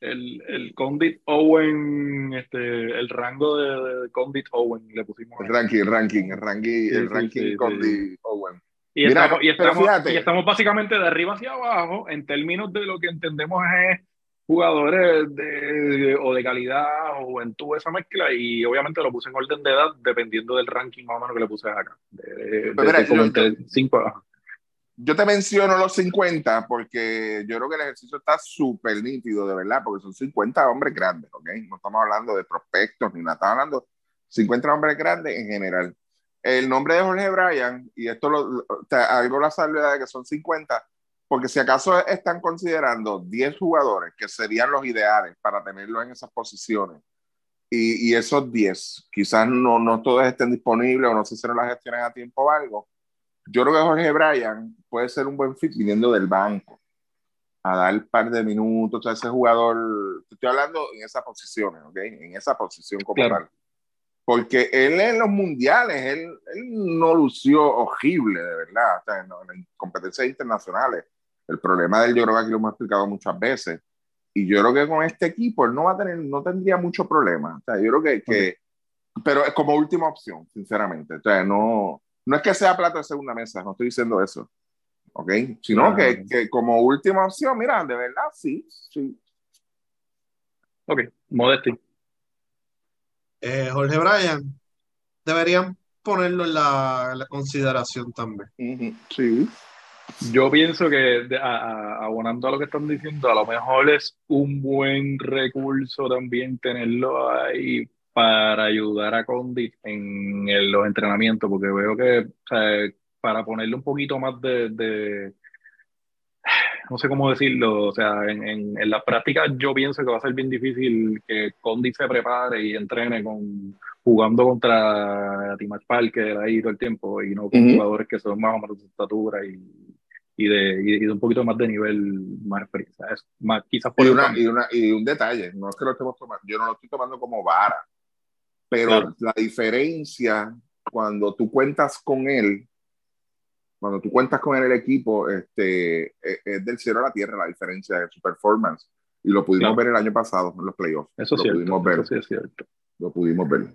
el, el Condit Owen, este, el rango de, de Condit Owen le pusimos. El ranking, el ranking, el ranking, Sí, el ranking sí, con sí. the Owen. Y, Mira, estamos, y, estamos, fíjate. y estamos básicamente de arriba hacia abajo en términos de lo que entendemos es jugadores de, o de calidad o juventud, esa mezcla, y obviamente lo puse en orden de edad dependiendo del ranking más o menos que le puse acá. De, de- Pero mira, de como yo- entre cinco, ajá. Yo te menciono los 50 porque yo creo que el ejercicio está súper nítido, de verdad, porque son 50 hombres grandes, ¿ok? No estamos hablando de prospectos ni nada, estamos hablando de 50 hombres grandes en general. El nombre de Jorge Bryan, y esto lo, algo la salvedad de que son 50, porque si acaso están considerando 10 jugadores que serían los ideales para tenerlos en esas posiciones, y, y esos 10, quizás no, no todos estén disponibles o no se hicieron las gestiones a tiempo o algo, yo creo que Jorge Bryan puede ser un buen fit viniendo del banco a dar un par de minutos a ese jugador. Estoy hablando en esas posiciones, ¿ok? En esa posición como Claro. tal. Porque él en los mundiales, él, él no lució horrible, de verdad, o sea, en, en competencias internacionales. El problema del yo creo que aquí lo hemos explicado muchas veces. Y yo creo que con este equipo él no va a tener, no tendría mucho problema. O sea, yo creo que, que pero es como última opción, sinceramente. O sea, no, no es que sea plato de segunda mesa, no estoy diciendo eso. ¿Ok? Sino que, que como última opción, mira, de verdad, sí, sí. Ok, Modesti. eh, Jorge Bryan, deberían ponerlo en la, consideración también. Sí. Yo pienso que, de- a- a- abonando a lo que están diciendo, a lo mejor es un buen recurso también tenerlo ahí para ayudar a Condit en los entrenamientos, porque veo que o sea, para ponerle un poquito más de, de- no sé cómo decirlo, o sea, en, en, en las prácticas yo pienso que va a ser bien difícil que Condit se prepare y entrene con jugando contra Timash Parker ahí todo el tiempo y no con Ujú. jugadores que son más o menos de estatura y, y, de, y de un poquito más de nivel más experiencia. Es más, quizás por Y, una, y, una, y un detalle, no es que lo estemos tomando, yo no lo estoy tomando como vara, pero Claro. la diferencia cuando tú cuentas con él, cuando tú cuentas con él el equipo, este, es, es del cielo a la tierra la diferencia de su performance. Y lo pudimos Claro. ver el año pasado en los playoffs. Eso lo cierto, pudimos ver, eso sí es cierto. lo pudimos ver.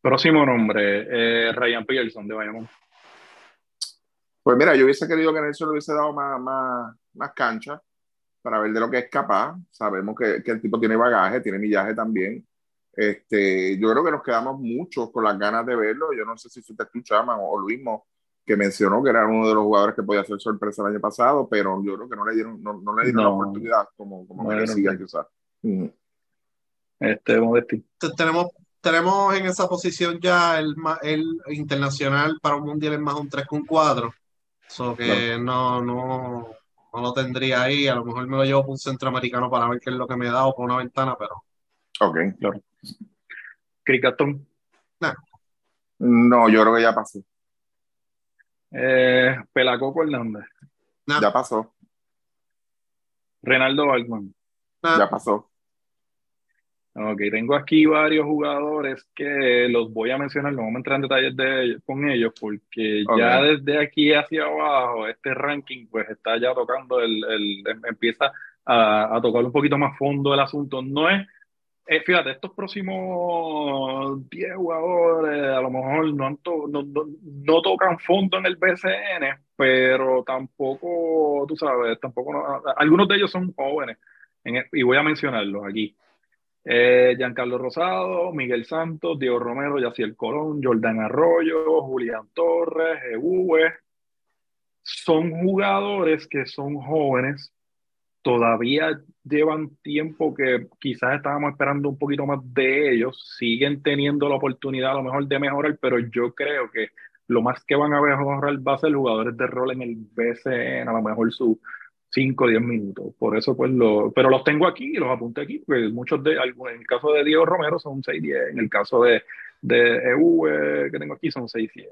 Próximo nombre, eh, Ryan Pearson de Bayamón. Pues mira, yo hubiese querido que Nelson le hubiese dado más, más, más cancha para ver de lo que es capaz. Sabemos que, que el tipo tiene bagaje, tiene millaje también. Este, yo creo que nos quedamos muchos con las ganas de verlo. Yo no sé si fuiste tú, Chama, o, o Luismo, que mencionó que era uno de los jugadores que podía hacer sorpresa el año pasado, pero yo creo que no le dieron, no, no le dieron la oportunidad como, como No, merecía quizás. Mm. Este, tenemos, tenemos en esa posición ya el, el internacional para un mundial es más un 3 con 4. So que no, no, no lo tendría ahí. A lo mejor me lo llevo por un centroamericano para ver qué es lo que me da o por una ventana, pero Ok. Chris Gastón. No, yo creo que ya pasó. Eh, Pelacoco Hernández. Ya pasó. Renaldo nada. Ya pasó. Ok, tengo aquí varios jugadores que los voy a mencionar, no vamos a entrar en detalles de ellos- con ellos porque ya desde aquí hacia abajo este ranking pues está ya tocando el, el- em- empieza a, a tocar un poquito más fondo el asunto. No es, eh, fíjate, estos próximos 10 jugadores a lo mejor no, tocan fondo en el BCN, pero tampoco, tú sabes, tampoco, no- algunos de ellos son jóvenes, en el- y voy a mencionarlos aquí. Eh, Giancarlo Rosado, Miguel Santos, Diego Romero, Yaciel Colón, Jordan Arroyo, Julián Torres, Ewe. Son jugadores que son jóvenes, todavía llevan tiempo que quizás estábamos esperando un poquito más de ellos, siguen teniendo la oportunidad a lo mejor de mejorar, pero yo creo que lo más que van a mejorar va a ser jugadores de rol en el BCN, a lo mejor sus 5 o 10 minutos. Por eso, pues, lo, pero los tengo aquí, los apunté aquí, porque muchos de, en el caso de Diego Romero son 6-10, en el caso de, de EU eh, que tengo aquí son 6-7.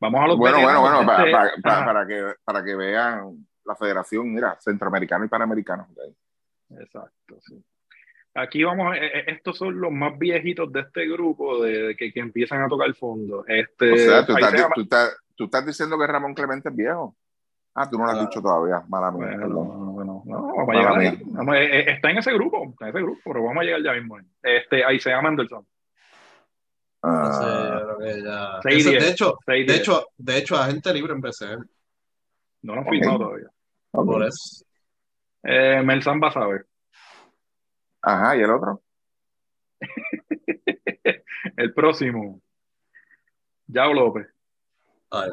Vamos a los Bueno, bueno, bueno, para, este- para que, para que vean la federación, mira, centroamericano y panamericano. Exacto, sí. Aquí vamos, eh, eh, estos son los más viejitos de este grupo de, de que, que empiezan a tocar el fondo. Este, O sea, tú estás, se llama- tú, estás, tú estás diciendo que Ramón Clemente es viejo. Ah, tú no lo has Ah. dicho todavía, mala mía. Bueno, no, vamos a llegar mía. ahí. Vamos, eh, está en ese grupo, está en ese grupo, pero vamos a llegar ya mismo. Este, ahí se llama Anderson. Ah, creo que ya- Seis, Ese- diez. de hecho, de hecho, de hecho, agente libre en BCN. no lo han ok. firmado todavía. Ok. Por eso. Eh. Ajá, ¿y el otro? (laughs) El próximo. Yao López. Ay,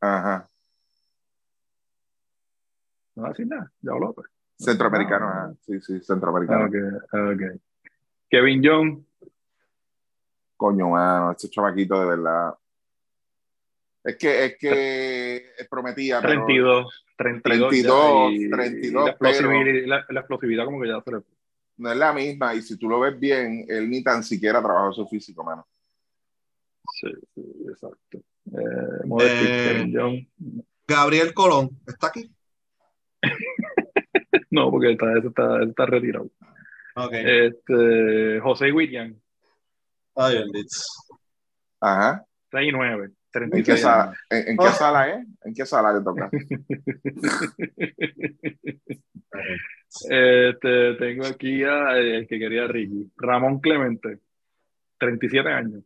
Ajá. No va a decir nada. Yao López. Centroamericano, Ah, ajá. Sí, sí, centroamericano. Ok, ok. Kevin John. Coño, mano, este chamaquito de verdad. Es que, es que prometía, pero 32. 32, 32, ya, y- 32, y la, explosividad, la, la explosividad como que ya se le no es la misma. Y si tú lo ves bien, él ni tan siquiera trabajó su físico, mano. Sí, sí, exacto. Eh, Eh, John. Gabriel Colón, ¿está aquí? (laughs) No, porque está, está, está retirado. Ok. Este, José William, Ay. Ajá. 6'9, ¿En qué, 36 sala, en, en qué sala es? ¿En qué sala le toca? (laughs) Este, tengo aquí a, eh, el que quería Ricky, Ramón Clemente, 37 años.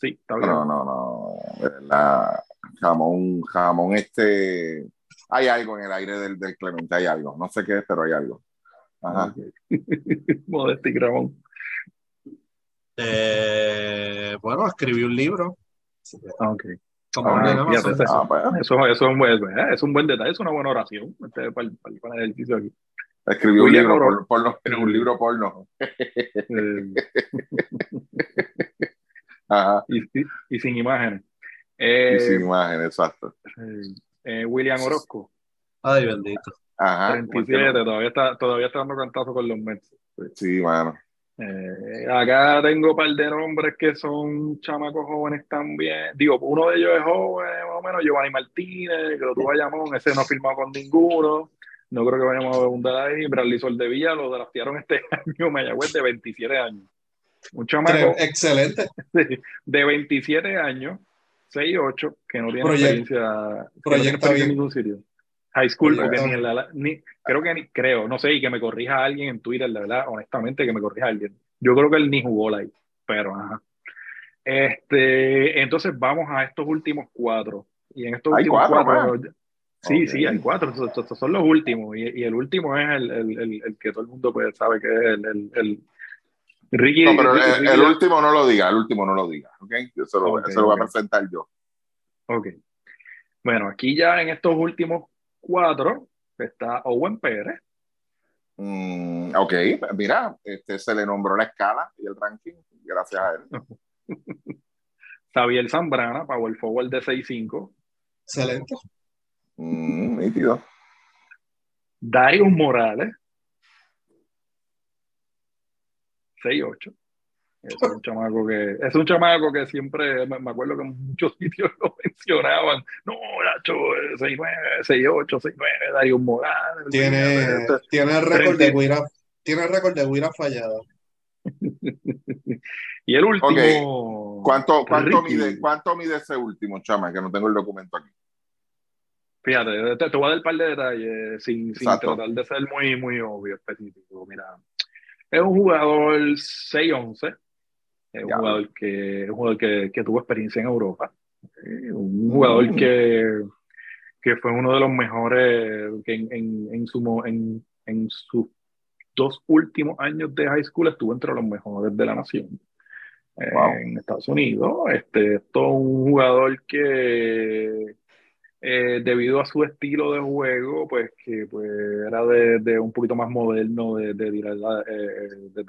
Sí, está bien. No, no, no. Verdad, jamón, jamón este. Hay algo en el aire del, del Clemente, hay algo. No sé qué es, pero hay algo. Ajá. (laughs) Modesti Ramón. Eh, bueno, escribí un libro. Ok. Como Ah, Ah, pues, Eso, eso es, un buen, eh, es un buen detalle, es una buena oración este, para, el, para para el ejercicio aquí. escribió un libro, por, porno, en un libro porno. Eh, (laughs) Ajá. y, y- y sin imágenes. Eh, y sin imagen, exacto. eh, eh, William Orozco, Ay, bendito. Ajá. 37, todavía está, todavía está dando cantazo con los Mets. Sí, mano. Eh, acá tengo un par de nombres que son chamacos jóvenes también. Digo, uno de ellos es joven, más o menos, Giovanni Martínez, que lo tuvo a llamón, ese no ha firmado con ninguno. No creo que vayamos a abundar ahí. Bradley Soldevilla lo draftearon este (laughs) año, Mayagüez, de 27 años. Un chamaco Excelente. (laughs) de, de 27 años, 6'8", que no tiene experiencia, que no tiene experiencia en ningún sitio. High school, porque Proyecta. ni, en la, ni creo que ni, creo, no sé, y que me corrija alguien en Twitter, de verdad, honestamente, que me corrija alguien. Yo creo que él ni jugó live, pero ajá. Este, entonces vamos a estos últimos cuatro. Y en estos Hay últimos cuatro, cuatro, sí, Ok. sí, hay cuatro. Estos, estos- son los últimos. Y, y el último es el, el, el, el que todo el mundo pues, sabe que es el, Ricky. No, pero Ricky- el, último no lo diga, el último no lo diga, ¿ok? Yo se lo, Ok, se lo voy ok. a presentar yo. Ok. Bueno, aquí ya en estos últimos cuatro está Owen Pérez, Mm, ok, mira, este, se le nombró la escala y el ranking, gracias a él. (laughs) Xavier Zambrana, Power Forward de 6'5", Excelente. Mm, nítido. Darius Morales, 6'8". Es un chamaco que, es un chamaco que siempre, me, me acuerdo que en muchos (laughs) sitios lo mencionaban. No, Nacho, 6'9", 6'8", 6'9", Darius Morales. Tiene, Este- tiene el récord de tiene el récord de Wira fallado. (laughs) Y el último. ¿Cuánto, cuánto, Ricky. mide, ¿Cuánto mide ese último, chama? Que no tengo el documento aquí. Fíjate, te, te voy a dar un par de detalles sin, sin tratar de ser muy, muy obvio, específico. Mira, es un jugador 6'11, es un jugador, que, un jugador que, que tuvo experiencia en Europa, eh, un jugador Mm. que que fue uno de los mejores, que en, en, en, su, en, en sus dos últimos años de high school estuvo entre los mejores de la nación. Eh, en Estados Unidos. Este, es todo un jugador que, eh, debido a su estilo de juego, pues que pues, era de, de un poquito más moderno, de, de tirar eh, desde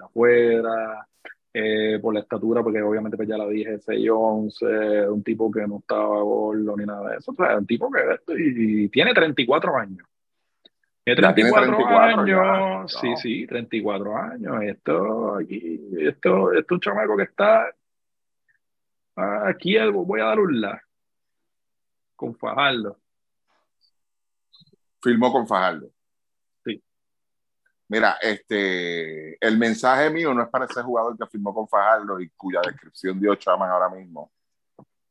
afuera, por la estatura, porque obviamente pues ya la dije, 6'11, un tipo que no estaba gordo ni nada de eso, o sea, un tipo que y, tiene 34 años. Tiene 34, años, sí, sí, 34 años. Esto aquí, esto, esto es un chamaco que está aquí algo, voy a dar un la con Fajardo. Filmó con Fajardo. Mira, este, el mensaje mío no es para ese jugador que firmó con Fajardo y cuya descripción dio Chaman ahora mismo.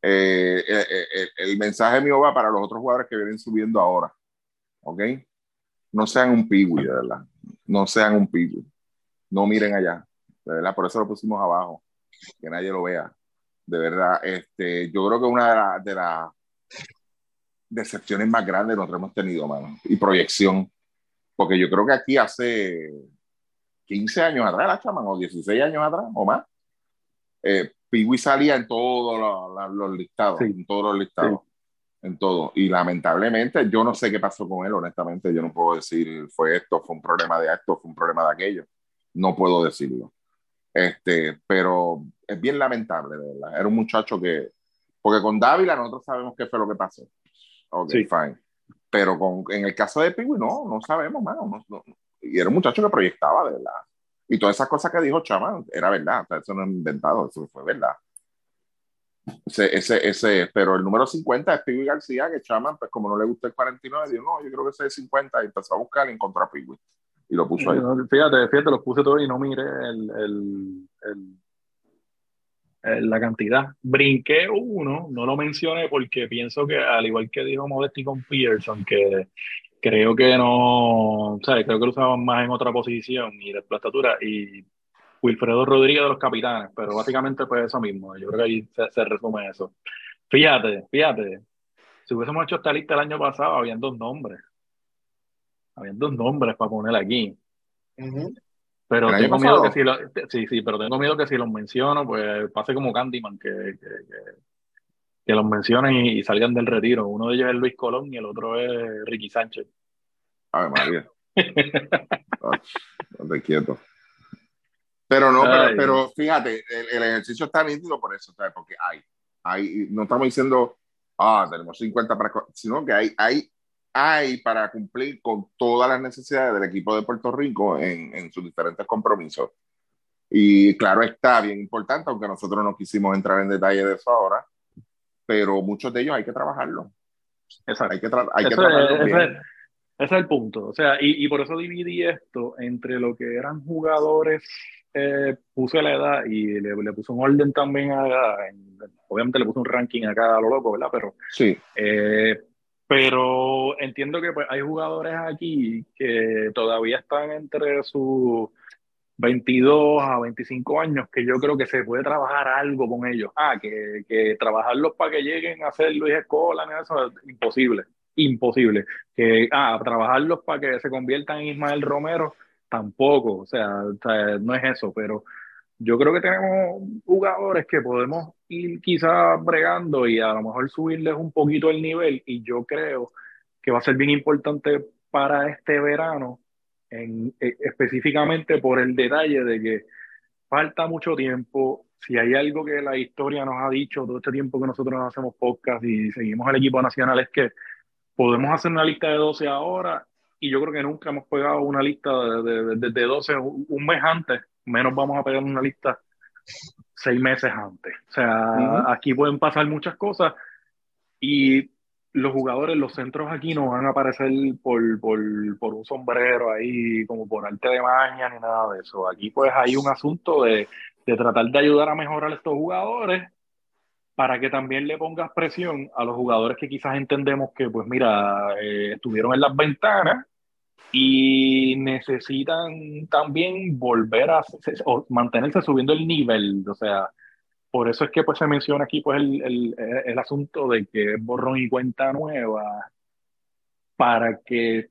Eh, eh, eh, el mensaje mío va para los otros jugadores que vienen subiendo ahora. ¿Ok? no sean un piwi, de verdad. No sean un piwi. No miren allá, de verdad. Por eso lo pusimos abajo, que nadie lo vea. De verdad, este, yo creo que una de las decepciones más grandes nosotros hemos tenido, mano, y proyección. Porque yo creo que aquí hace 15 años atrás, la chaman, o 16 años atrás, o más, eh, Piwi salía en todos los, listados, en todos los listados en todo. Y lamentablemente, yo no sé qué pasó con él, honestamente, yo no puedo decir fue esto, fue un problema de esto, fue un problema de aquello. No puedo decirlo. Este, pero es bien lamentable, de verdad. Era un muchacho que, porque con Dávila nosotros sabemos qué fue lo que pasó. Ok, fine. Pero con, en el caso de Pingüi, no, no sabemos, mano. y era un muchacho que proyectaba, de verdad. Y todas esas cosas que dijo Chama, era verdad. eso no es inventado, eso fue verdad. Ese, ese, ese, pero el número 50 es Piwi García, que Chaman, pues como no le gusta el 49, dijo, no, yo creo que ese es 50 y empezó a buscar y encontró a Piwi. Y lo puso ahí. Fíjate, fíjate, lo puse todo y no miré el, el, el, la cantidad. Brinqué uno, no lo mencioné porque pienso que, al igual que dijo Modesti con Pearson, que creo que no, sea, creo que lo usaban más en otra posición y la estatura y Wilfredo Rodríguez de los Capitanes, pero básicamente pues eso mismo, yo creo que ahí se, resume eso. Fíjate, fíjate, si hubiésemos hecho esta lista el año pasado, habían dos nombres. Habían dos nombres para poner aquí. Pero tengo miedo que si lo, sí, sí, pero tengo miedo que si los menciono, pues pase como Candyman, que, que, que, los mencionen y, salgan del retiro. Uno de ellos es Luis Colón y el otro es Ricky Sánchez. Ay, María. (laughs) no te quieto. Pero no, pero, fíjate, el, ejercicio está nítido por eso, ¿sabes? Porque hay, hay, no estamos diciendo, ah, tenemos 50 para, sino que hay, hay, hay para cumplir con todas las necesidades del equipo de Puerto Rico en, en sus diferentes compromisos. Y claro, está bien importante, aunque nosotros no quisimos entrar en detalle de eso ahora, pero muchos de ellos hay que trabajarlo. Exacto. Hay que, hay que trabajarlo bien. Ese, es el punto. O sea, y, y por eso dividí esto entre lo que eran jugadores eh, puse la edad y le, le puse un orden también a obviamente le puse un ranking acá a lo loco, ¿verdad? Pero, sí. Eh, pero entiendo que pues, hay jugadores aquí que todavía están entre sus 22 a 25 años que yo creo que se puede trabajar algo con ellos. Ah, que, que trabajarlos para que lleguen a ser Luis Escola, eso es imposible, imposible. Que, ah, trabajarlos para que se conviertan en Ismael Romero, tampoco, o sea, no es eso, pero yo creo que tenemos jugadores que podemos ir quizás bregando y a lo mejor subirles un poquito el nivel y yo creo que va a ser bien importante para este verano, en, e, específicamente por el detalle de que falta mucho tiempo. Si hay algo que la historia nos ha dicho todo este tiempo que nosotros hacemos podcast y seguimos el equipo nacional es que podemos hacer una lista de 12 ahora y yo creo que nunca hemos pegado una lista de, de, 12 un mes antes, menos vamos a pegar una lista seis meses antes. O sea, aquí pueden pasar muchas cosas y los jugadores, los centros aquí no van a aparecer por, por, por, un sombrero ahí, como por arte de maña ni nada de eso. Aquí pues hay un asunto de, de tratar de ayudar a mejorar a estos jugadores para que también le pongas presión a los jugadores que quizás entendemos que, pues mira, eh, estuvieron en las ventanas y necesitan también volver a o mantenerse subiendo el nivel, o sea, por eso es que pues se menciona aquí pues el, el, el asunto de que es borrón y cuenta nueva para que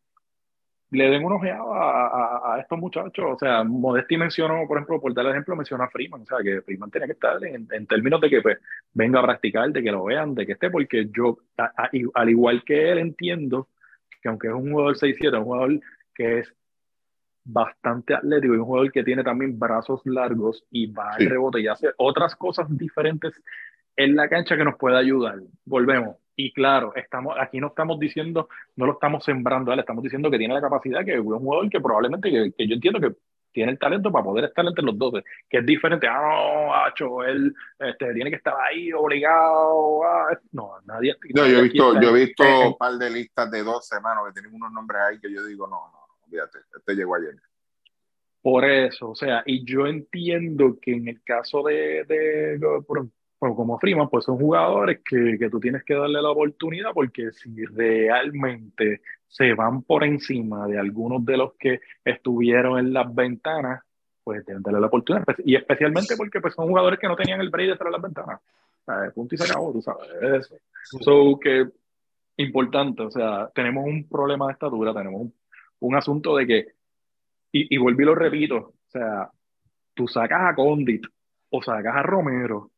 le den una ojeada a, a, estos muchachos. O sea, Modesti mencionó, por ejemplo, por dar el ejemplo, menciona a Freeman. O sea, que Freeman tenía que estar en, en, términos de que pues, venga a practicar, de que lo vean, de que esté, porque yo, al igual que él, entiendo que aunque es un jugador 6-7, un jugador que es bastante atlético y un jugador que tiene también brazos largos y va al rebote y hace otras cosas diferentes en la cancha que nos puede ayudar. Volvemos. Y claro, estamos, aquí no estamos diciendo, no lo estamos sembrando le estamos diciendo que tiene la capacidad, que es un jugador que probablemente, que, yo entiendo que tiene el talento para poder estar entre los dos, que es diferente, ah, no, Hacho, él este, tiene que estar ahí obligado, ah, no, nadie. No, yo he visto, yo he visto un par de listas de dos semanas que tienen unos nombres ahí que yo digo, no, no, olvídate, este llegó ayer. Por eso, o sea, y yo entiendo que en el caso de, de como Freeman, pues son jugadores que, que, tú tienes que darle la oportunidad porque si realmente se van por encima de algunos de los que estuvieron en las ventanas, pues deben darle la oportunidad. Y especialmente porque pues, son jugadores que no tenían el break de las ventanas. punto y se acabó, tú sabes. Eso. So que importante, o sea, tenemos un problema de estatura, tenemos un, un asunto de que, y, y volví lo repito, o sea, tú sacas a Condit o sacas a Romero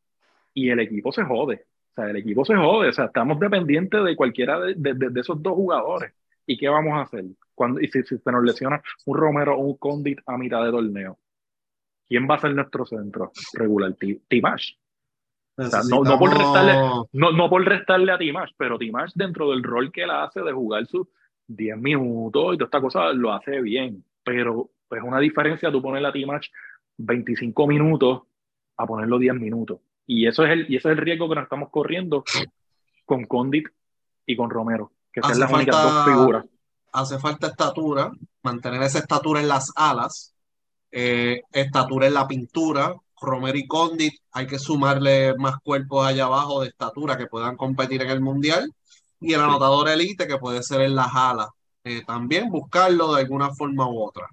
y el equipo se jode. O sea, el equipo se jode. O sea, estamos dependientes de cualquiera de, de, esos dos jugadores. ¿Y qué vamos a hacer? Cuando, y si, se nos lesiona un Romero o un Condit a mitad de torneo, ¿quién va a ser nuestro centro regular? Timash. O sea, no, no, por restarle, no, no, por restarle a Timash, pero Timash dentro del rol que él hace de jugar sus 10 minutos y toda esta cosa lo hace bien. Pero es una diferencia tú ponerle a Timash 25 minutos a ponerlo 10 minutos. Y eso es el, y ese es el riesgo que nos estamos corriendo con Condit y con Romero, que son las únicas dos figuras. Hace falta estatura, mantener esa estatura en las alas, eh, estatura en la pintura. Romero y Condit hay que sumarle más cuerpos allá abajo de estatura que puedan competir en el mundial. Y el anotador elite que puede ser en las alas. Eh, también buscarlo de alguna forma u otra.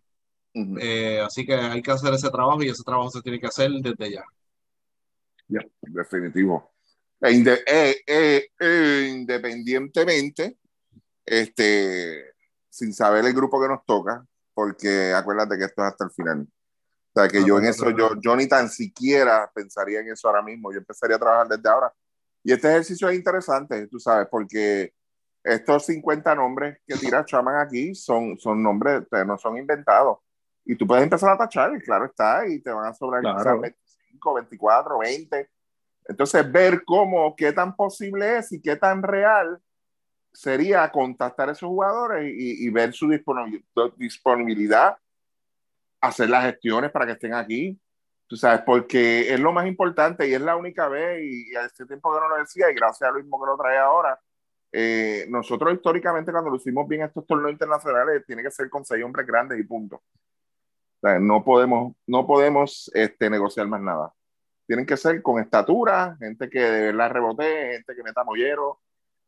Eh, así que hay que hacer ese trabajo y ese trabajo se tiene que hacer desde ya. Definitivo. E e, e, e, independientemente, este, sin saber el grupo que nos toca, porque acuérdate que esto es hasta el final. O sea, que yo en eso, yo, yo ni tan siquiera pensaría en eso ahora mismo. Yo empezaría a trabajar desde ahora. Y este ejercicio es interesante, tú sabes, porque estos 50 nombres que tira Chaman aquí son, son nombres, no son inventados. Y tú puedes empezar a tachar, claro está, y te van a sobrar 24, 20. Entonces, ver cómo, qué tan posible es y qué tan real sería contactar a esos jugadores y, ver su disponibilidad, hacer las gestiones para que estén aquí. Tú sabes, porque es lo más importante y es la única vez, y, a este tiempo que no lo decía, y gracias a lo mismo que lo trae ahora, eh, nosotros históricamente cuando lo hicimos bien estos torneos internacionales, tiene que ser con seis hombres grandes y punto no podemos, no podemos este, negociar más nada. Tienen que ser con estatura, gente que de verdad rebotee, gente que meta mollero,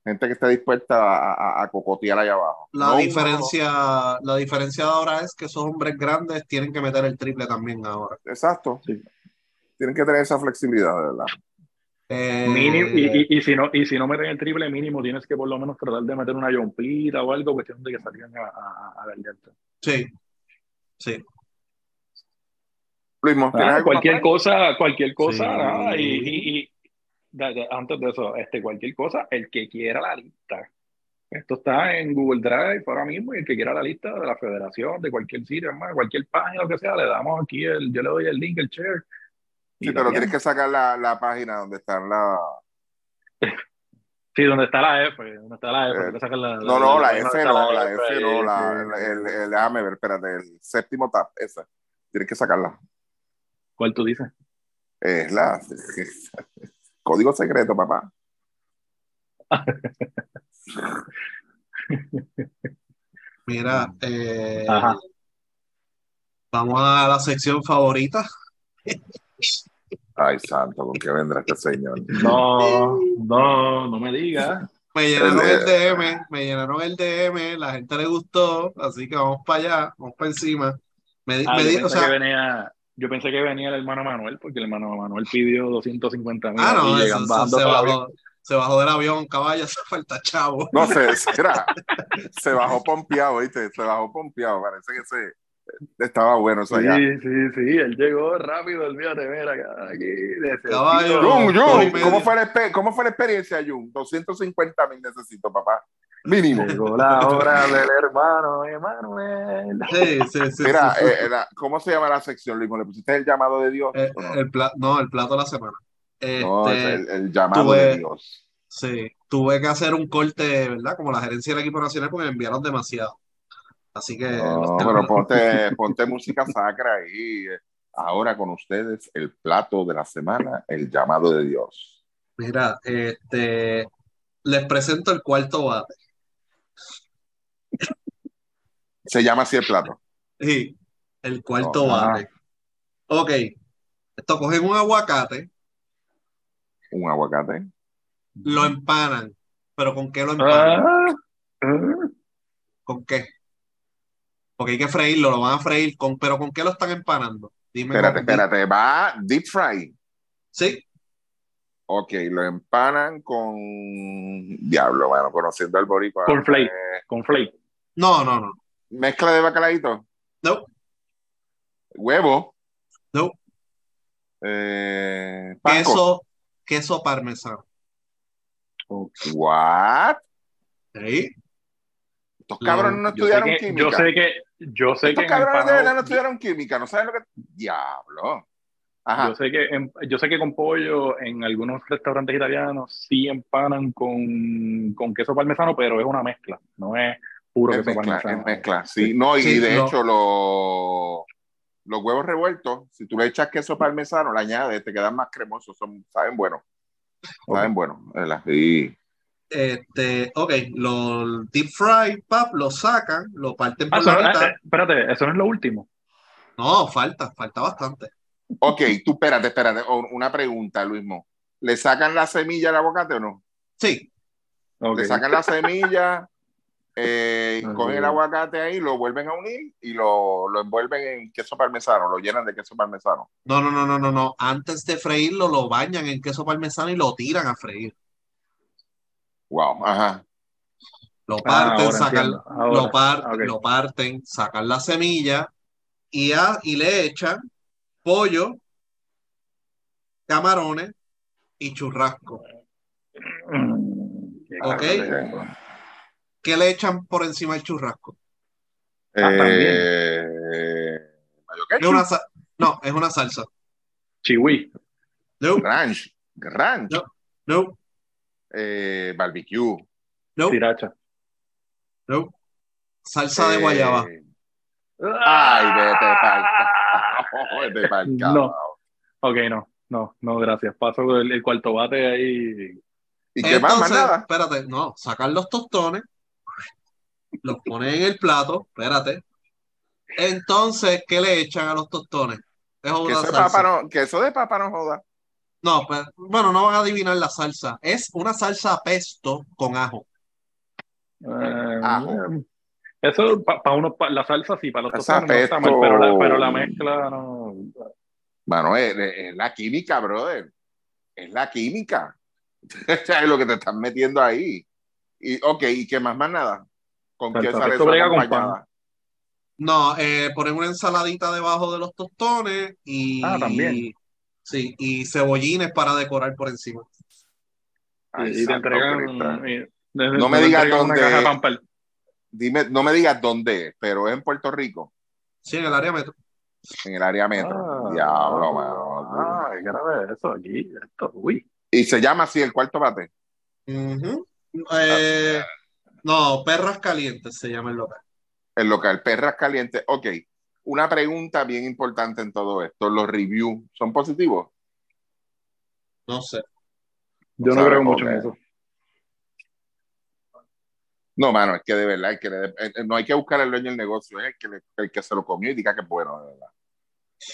gente que esté dispuesta a, a, cocotear allá abajo. La, diferencia, la diferencia ahora es que esos hombres grandes tienen que meter el triple también ahora. Exacto. Tienen que tener esa flexibilidad, de verdad. Eh, y, y, si no, y si no meten el triple mínimo, tienes que por lo menos tratar de meter una jompita o algo, cuestión de que salgan a, a, a Sí, sí cualquier cosa, cualquier cosa, y, antes de eso, este, cualquier cosa, el que quiera la lista. Esto está en Google Drive ahora mismo y el que quiera la lista de la federación, de cualquier sitio, cualquier página, lo que sea, le damos aquí, el, yo le doy el link, el share. Sí, pero tienes que sacar la, la página donde están la... (laughs) Sí, donde está la F, donde está la F. Eh, la, no, no, la, F no, la F no, la, el, el, déjame ver, espérate, el séptimo tab, esa. Tienes que sacarla. ¿Cuál tú dices? Es la. Código secreto, papá. (laughs) Mira, eh, vamos a la sección favorita. Ay, santo, ¿con qué vendrá este señor? No, no, no me digas. Me llenaron el, DM, me llenaron el DM, la gente le gustó, así que vamos para allá, vamos para encima. Me, ah, me o sea, que venía, yo pensé que venía el hermano Manuel, porque el hermano Manuel pidió 250 mil. Ah, no, y eso, se, bajó, se bajó del avión, caballo, (laughs) se falta chavo. No sé, será. (laughs) Se bajó pompeado, ¿viste? Se bajó pompeado. Parece que se estaba bueno eso allá. Sí, sí, sí, él llegó rápido, olvídate, mira, aquí. necesito- Caballo. Jun, Jun. ¿cómo fue, la, ¿cómo fue la experiencia, Jun? 250 mil necesito, papá. Mínimo. (laughs) Llegó la hora del hermano Emanuel. Sí, sí, sí. Mira, sí, sí. eh, era- ¿cómo se llama la sección, Luis? ¿Le pusiste el llamado de Dios? Eh, no? el pla- no, el plato de la semana. no, Este, es el, el llamado tuve- de Dios. Sí, tuve que hacer un corte, ¿verdad? Como la gerencia del equipo nacional, porque me enviaron demasiado. Así que No, pero ponte, (laughs) ponte música sacra ahí. Ahora con ustedes, el plato de la semana, el llamado de Dios. Mira, este, les presento el cuarto bate. Se llama así el plato. Sí, el cuarto Oh, bate. Ok, esto cogen un aguacate, Un aguacate. lo empanan. ¿Pero con qué lo empanan? Ah, ah. ¿Con qué? Porque hay que freírlo, lo van a freír, con, pero ¿con qué lo están empanando? Dime. Espérate, espérate. Va deep fry. Sí, Ok, lo empanan con diablo, bueno, conociendo al boricua. Con flake. eh, Con flake. no, no, no. mezcla de bacalaíto. No, Huevo. no. Eh. Queso, queso parmesano. What? ¿Sí? Estos cabrones no Yo sé estudiaron que, química. yo sé que, yo sé que Estos cabrones de verdad no estudiaron química, no saben lo que. Diablo. Ajá. Yo sé que en- yo sé que con pollo en algunos restaurantes italianos sí empanan con, con queso parmesano, pero es una mezcla, no es puro Es queso mezcla, parmesano. es mezcla, sí. No, y Sí, de no. hecho, los, los huevos revueltos, si tú le echas queso parmesano, le añades, te quedan más cremosos, son, saben bueno. Saben bueno, ¿verdad? Sí. Este, ok, lo deep fry, pap, lo sacan, lo parten Ah, por eso la mitad. eh, espérate, eso no es lo último. No, falta, falta bastante. Ok, tú espérate, espérate. Una pregunta, Luismo. ¿Le sacan la semilla al aguacate o no? Sí, Ok. Le sacan la (laughs) semilla, eh, Ok. cogen el aguacate ahí, lo vuelven a unir y lo, lo envuelven en queso parmesano, lo llenan de queso parmesano. no, no, no, no, no, no. Antes de freírlo, lo bañan en queso parmesano y lo tiran a freír. Wow, ajá. Lo Ah, parten, ahora sacan, lo, par- Ok. lo parten, sacan la semilla y, a- y le echan pollo, camarones y churrasco. Mm, Ok. ¿Qué le echan por encima del churrasco? Ah, Eh, Es una no, es una salsa. Chihui. No, ranch, ranch, No. no, eh, barbecue. no, Sriracha. no. Salsa de eh, guayaba. Ay, vete pa'l (laughs) No. Ok, no, no, no, gracias. Paso el, el cuarto bate ahí. ¿Y qué más? Más nada. espérate, no, sacan los tostones, los ponen en el plato, espérate. Entonces, ¿qué le echan a los tostones? Es Que eso, de papa no, que eso de papa no joda. No, pero, bueno, no van a adivinar la salsa. Es una salsa pesto con ajo. Eh, Ajo. Eso para uno, pa- la salsa sí, para los Esa tostones no está mal, pesto- pero la, pero la mezcla no. Mano, es, es la química, brother. Es la química. (laughs) es lo que te están metiendo ahí. Y, ok, ¿y qué más? Más nada. ¿Con qué sale brega con acompañada? No, eh, ponen una ensaladita debajo de los tostones y. Ah, también. Sí, y cebollines para decorar por encima. Ay, y te entregan. Y- No me digas dónde-. Dime, no me digas dónde es, pero es en Puerto Rico, Sí, en el área metro. en el área metro. Ah, Diablo, mano. Ah, qué grave eso aquí. Esto, uy. Y se llama así el cuarto bate. Ujú. Eh, no, perras calientes se llama el local. El local Perras Calientes. Ok, una pregunta bien importante en todo esto. ¿Los reviews son positivos? No sé. Yo no Sabe, creo mucho en eso. No, mano, es que de verdad, que le- eh, no hay que buscar al dueño del negocio, es el que, le- el que se lo comió y diga que es bueno, de verdad.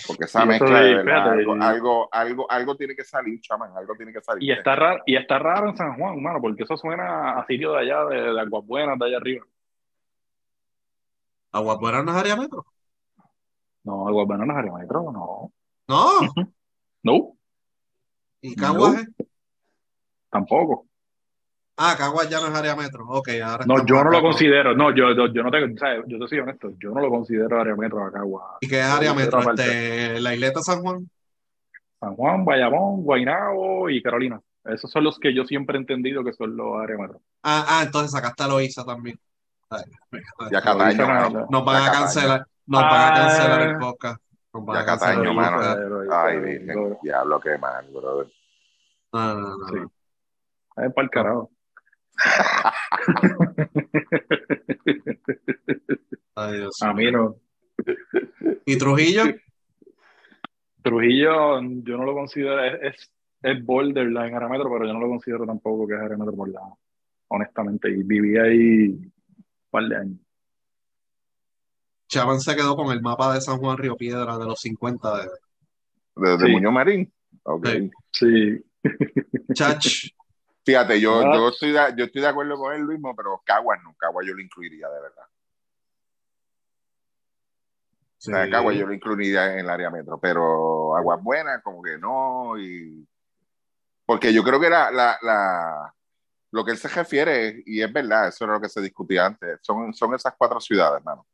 Porque esa mezcla, de- de verdad, espérate, algo, y- algo, algo, algo tiene que salir, chamán, algo tiene que salir. Y está raro, y está raro en San Juan, mano, porque eso suena a sitio de allá, de, de Aguas Buenas, de allá arriba. ¿Aguapuera no es área metro? No, Aguas Buenas no es área metro, no. No. No, ¿Y Caguaje? tampoco. Ah, Caguas ya no es área metro. Ok, ahora No, yo no acá lo con- considero. No, yo, yo, yo no te, o sea, yo te soy honesto. Yo no lo considero área metro de Cagua. ¿Y qué es área metro? Este, la isleta San Juan. San Juan, Bayamón, Guaynabo y Carolina. Esos son los que yo siempre he entendido que son los área metro. Ah, ah, entonces sacaste a Loíza también. Ya Cataño, dicen a- mano. Nos van a cancelar, nos van a cancelar el Ah. podcast. Nos van Ya a Cataño, mano. Ay, virgen, diablo, qué mal, brother. No, no, no, Sí. no. Es para el carajo. Ay, Dios A mío. mí no. ¿Y Trujillo? Trujillo, yo no lo considero, es, es, borderline área metro, pero yo no lo considero tampoco que es área metro por la, honestamente. Y viví ahí un par de años. Chaman se quedó con el mapa de San Juan Río Piedra de los 50 de ¿De, de Sí. Muñoz Marín? Ok. Sí. Sí. Chach. (laughs) Fíjate, yo, Ah. yo, estoy de, yo estoy de acuerdo con él, Luismo, pero Caguas no. Caguas yo lo incluiría, de verdad. O sea, Sí. Caguas yo lo incluiría en el área metro, pero Aguas Buenas, como que no. Y... Porque yo creo que la, la, la- lo que él se refiere, y es verdad, eso era lo que se discutía antes, son, son esas cuatro ciudades, hermano.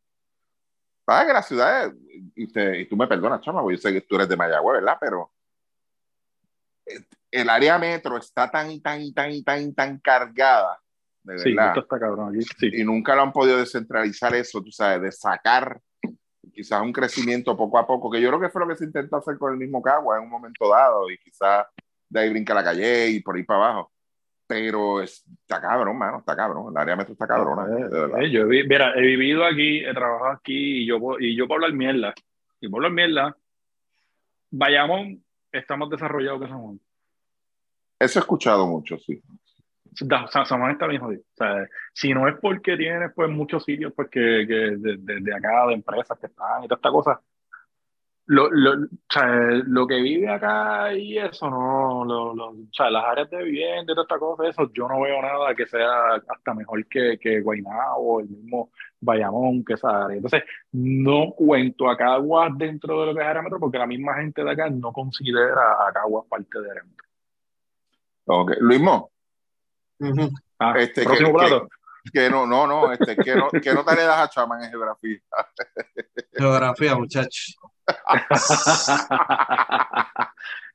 Pasa que las ciudades, y, te- y tú me perdonas, chama, porque yo sé que tú eres de Mayagüez, ¿verdad? Pero eh, el área metro está tan, tan, tan, tan, tan cargada, de Sí, verdad esto está cabrón aquí. Sí. y nunca lo han podido descentralizar eso, tú sabes, de sacar quizás un crecimiento poco a poco, que yo creo que fue lo que se intentó hacer con el mismo Cagua en un momento dado, y quizás de ahí brinca la calle y por ahí para abajo. Pero está cabrón, mano, está cabrón. El área metro está cabrona, verdad. Eh, yo he, mira, he vivido aquí, he trabajado aquí y yo, y yo puedo hablar mierda. Y puedo hablar mierda. Bayamón está más desarrollado que San Juan. Eso he escuchado mucho, sí. Da- San, Juan está bien jodido. O sea, si no es porque tienes pues muchos sitios pues que, que de, acá, de empresas que están y toda esta cosa, lo, lo, o sea, lo que vive acá y eso, no, lo, lo- o sea, las áreas de vivienda y toda esta cosa, eso, yo no veo nada que sea hasta mejor que, que Guaynabo, el mismo Bayamón, que esa área. Entonces, no cuento a Caguas dentro de lo que es área porque la misma gente de acá no considera a Caguas parte de área. Ok. Luismo. Ah, Este, próximo que- plato. que no, no, no, este, que no, que no te le das a Chaman en geografía. (laughs) Geografía, muchachos. (laughs)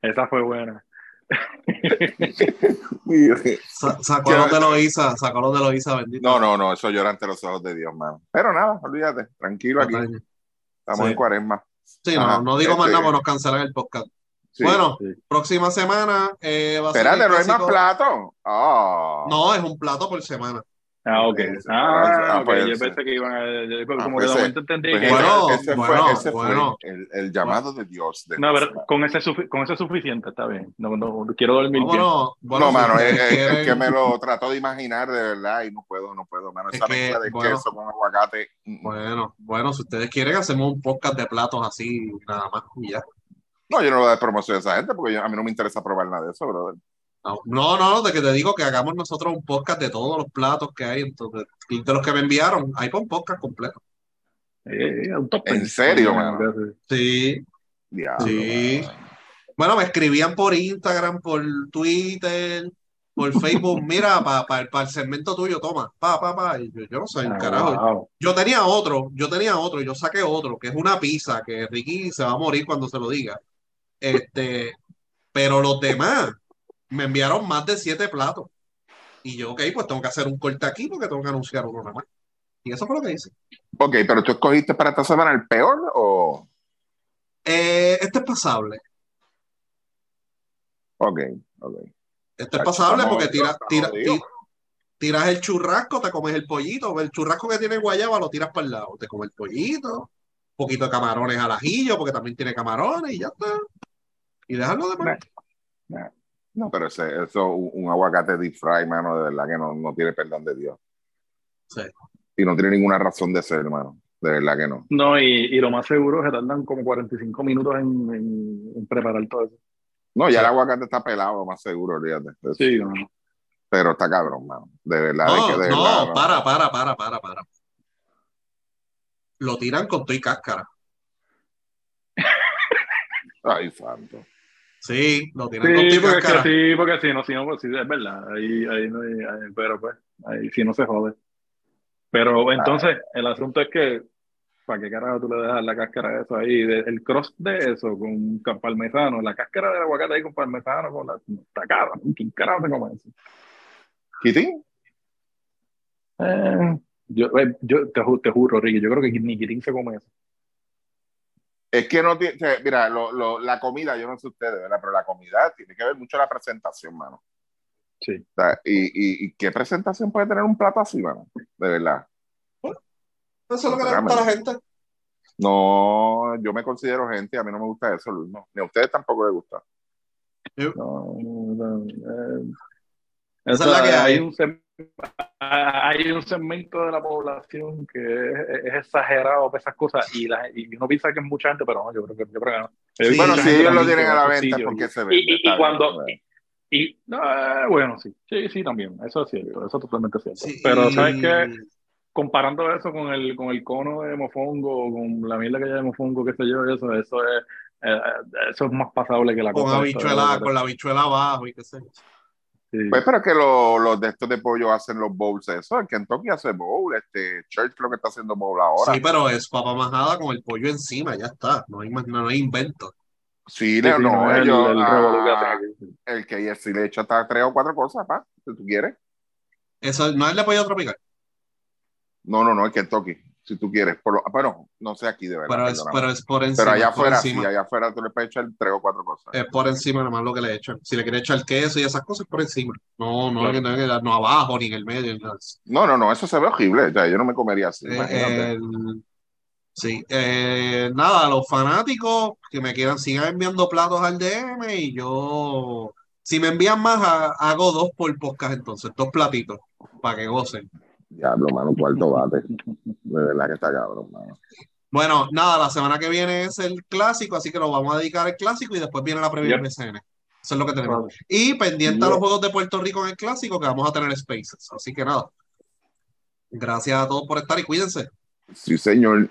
Esa fue buena. (laughs) Sa- Sacó los de Loíza, sacó los de Loíza, bendito. No, no, no, eso llora ante los ojos de Dios, mano. Pero nada, olvídate, tranquilo aquí. Estamos Sí. en cuaresma. Sí, no, Ajá, no digo más este- nada porque nos cancelan el podcast. Sí. Bueno, Sí. próxima semana eh, va a ser Espérate, no hay más plato. Ah. No, es un plato por semana. Ah, ok. Ah, ah, ok. pues Yo pensé que iban a. yo Como Ah, que pues de momento entendí Pues que. Bueno, ese, bueno, fue, ese bueno. fue el, el llamado de Dios. de No, pero con ese, es con ese es suficiente, está bien. No, no, quiero dormir No, bien. bueno, bueno, no, mano, es, es- es que me lo trato de imaginar de verdad y no puedo, no puedo, mano. Es Esa que, mezcla de bueno. queso con aguacate. mm, mm. Bueno, bueno, si ustedes quieren, hacemos un podcast de platos así, nada más, y ya. No, yo no le doy promoción a esa gente porque yo- a mí no me interesa probar nada de eso, brother. No, no, no, de que te digo que hagamos nosotros un podcast de todos los platos que hay, entonces, y de los que me enviaron, hay un podcast completo. Eh, ¿En serio, Sí, mano? Sí, Diablo, Sí. bueno, me escribían por Instagram, por Twitter, por Facebook, (laughs) mira, para el segmento tuyo, toma, pa, pa, pa, y yo, yo no sé, Ah, carajo. wow. Yo tenía otro, yo tenía otro, yo saqué otro, que es una pizza, que Ricky se va a morir cuando se lo diga. Este, pero los demás me enviaron más de siete platos. Y yo, ok, pues tengo que hacer un corte aquí porque tengo que anunciar uno nada más. Y eso fue lo que hice. Ok, pero tú escogiste para esta semana el peor o. Eh, este es pasable. Ok, ok. Este es pasable porque tira, estamos tira, tiras el churrasco, te comes el pollito. El churrasco que tiene guayaba lo tiras para el lado. Te comes el pollito, un poquito de camarones al ajillo porque también tiene camarones y ya está. Y dejarlo de más. No, pero ese, eso, un, un aguacate deep fry, mano, de verdad que no, no tiene perdón de Dios. Sí. Y no tiene ninguna razón de ser, hermano. De verdad que no. No, y, y lo más seguro es que tardan como 45 minutos en, en- en preparar todo eso. No, ya Sí. el aguacate está pelado, más seguro, olvídate. Eso- Sí, no. Pero está cabrón, mano. De verdad, No, de que de no, verdad, no. para, para, para, para, para. Lo tiran con todo y cáscara. Ay, santo. Sí, lo tienen Sí, porque, sí, porque si no, si no, pues sí, es verdad. Ahí, ahí ahí- pero pues, ahí sí no se jode. Pero entonces, el asunto es que, ¿para qué carajo tú le dejas la cáscara de eso ahí? De- el cross de eso con, con parmesano, la cáscara del aguacate ahí con parmesano, con la, está caro. ¿Quién carajo se come eso? ¿Kitty? Eh, yo, eh, yo te, te juro, Ricky, yo creo que ni Kirin se come eso. Es que no tiene, mira, lo, lo- la comida, yo no sé ustedes, ¿verdad? Pero la comida tiene que ver mucho la presentación, mano. Sí. O sea, y, y, y qué presentación puede tener un plato así, mano? De verdad. Eso es lo que le gusta a la gente. No, yo me considero gente, a mí no me gusta eso, Luis. No. Ni a ustedes tampoco les gusta. No, no, eh, Esa es la que hay. un sem- hay un segmento de la población que es, es exagerado para esas cosas y, la, y uno piensa que es mucha gente, pero no, yo creo que, yo creo que no. Sí, Bueno, si ellos lo tienen a la venta, sitios ¿por qué y- se vende? Y, y- y Está cuando. Y, no, eh, bueno, sí, sí, sí, también, eso es cierto, eso es totalmente cierto. Sí, Pero, ¿sabes qué? Comparando eso con el, con el cono de mofongo, con la mierda que hay de mofongo, qué sé yo, eso, eso es, eh, eso es más pasable que la Con cosa. esta de- habichuela, con la habichuela abajo y qué sé. yo. Sí. Pues, pero es que lo- los de estos de pollo hacen los bowls, eso. El Kentucky hace bowl, este Church creo que está haciendo bowl ahora. Sí, pero es papa majada con el pollo encima, ya está. No hay más, no hay invento. Sí, Sí, no, el, ellos, el ah, que el KFC le echa hasta tres o cuatro cosas, pa, si tú quieres. Eso no es de pollo tropical, No, no, no, el Kentucky, si tú quieres. Por bueno, no sé aquí de verdad. pero es, pero es por encima. Pero allá afuera, sí, allá afuera tú le puedes echar tres o cuatro cosas. Es por encima nada más lo que le echan. Si le quiere echar queso y esas cosas, es por encima. No, no, Claro. no, no, no abajo ni en el medio. no. No, no, no, eso se ve horrible. O sea, yo no me comería así, Eh, el- sí, eh, nada, los fanáticos que me quieran sigan enviando platos al DM y yo, si me envían más, ha- hago dos por podcast entonces, dos platitos para que gocen. Diablo, mano, cuarto bate. (laughs) De verdad que está cabrón, mano. Bueno, nada, la semana que viene es el clásico, así que lo vamos a dedicar al clásico y después viene la previa Yep. BCN. Eso es lo que tenemos. Vale. Y pendiente a Yep. los Juegos de Puerto Rico en el clásico, que vamos a tener Spaces. Así que nada. Gracias a todos por estar y cuídense. Sí, señor.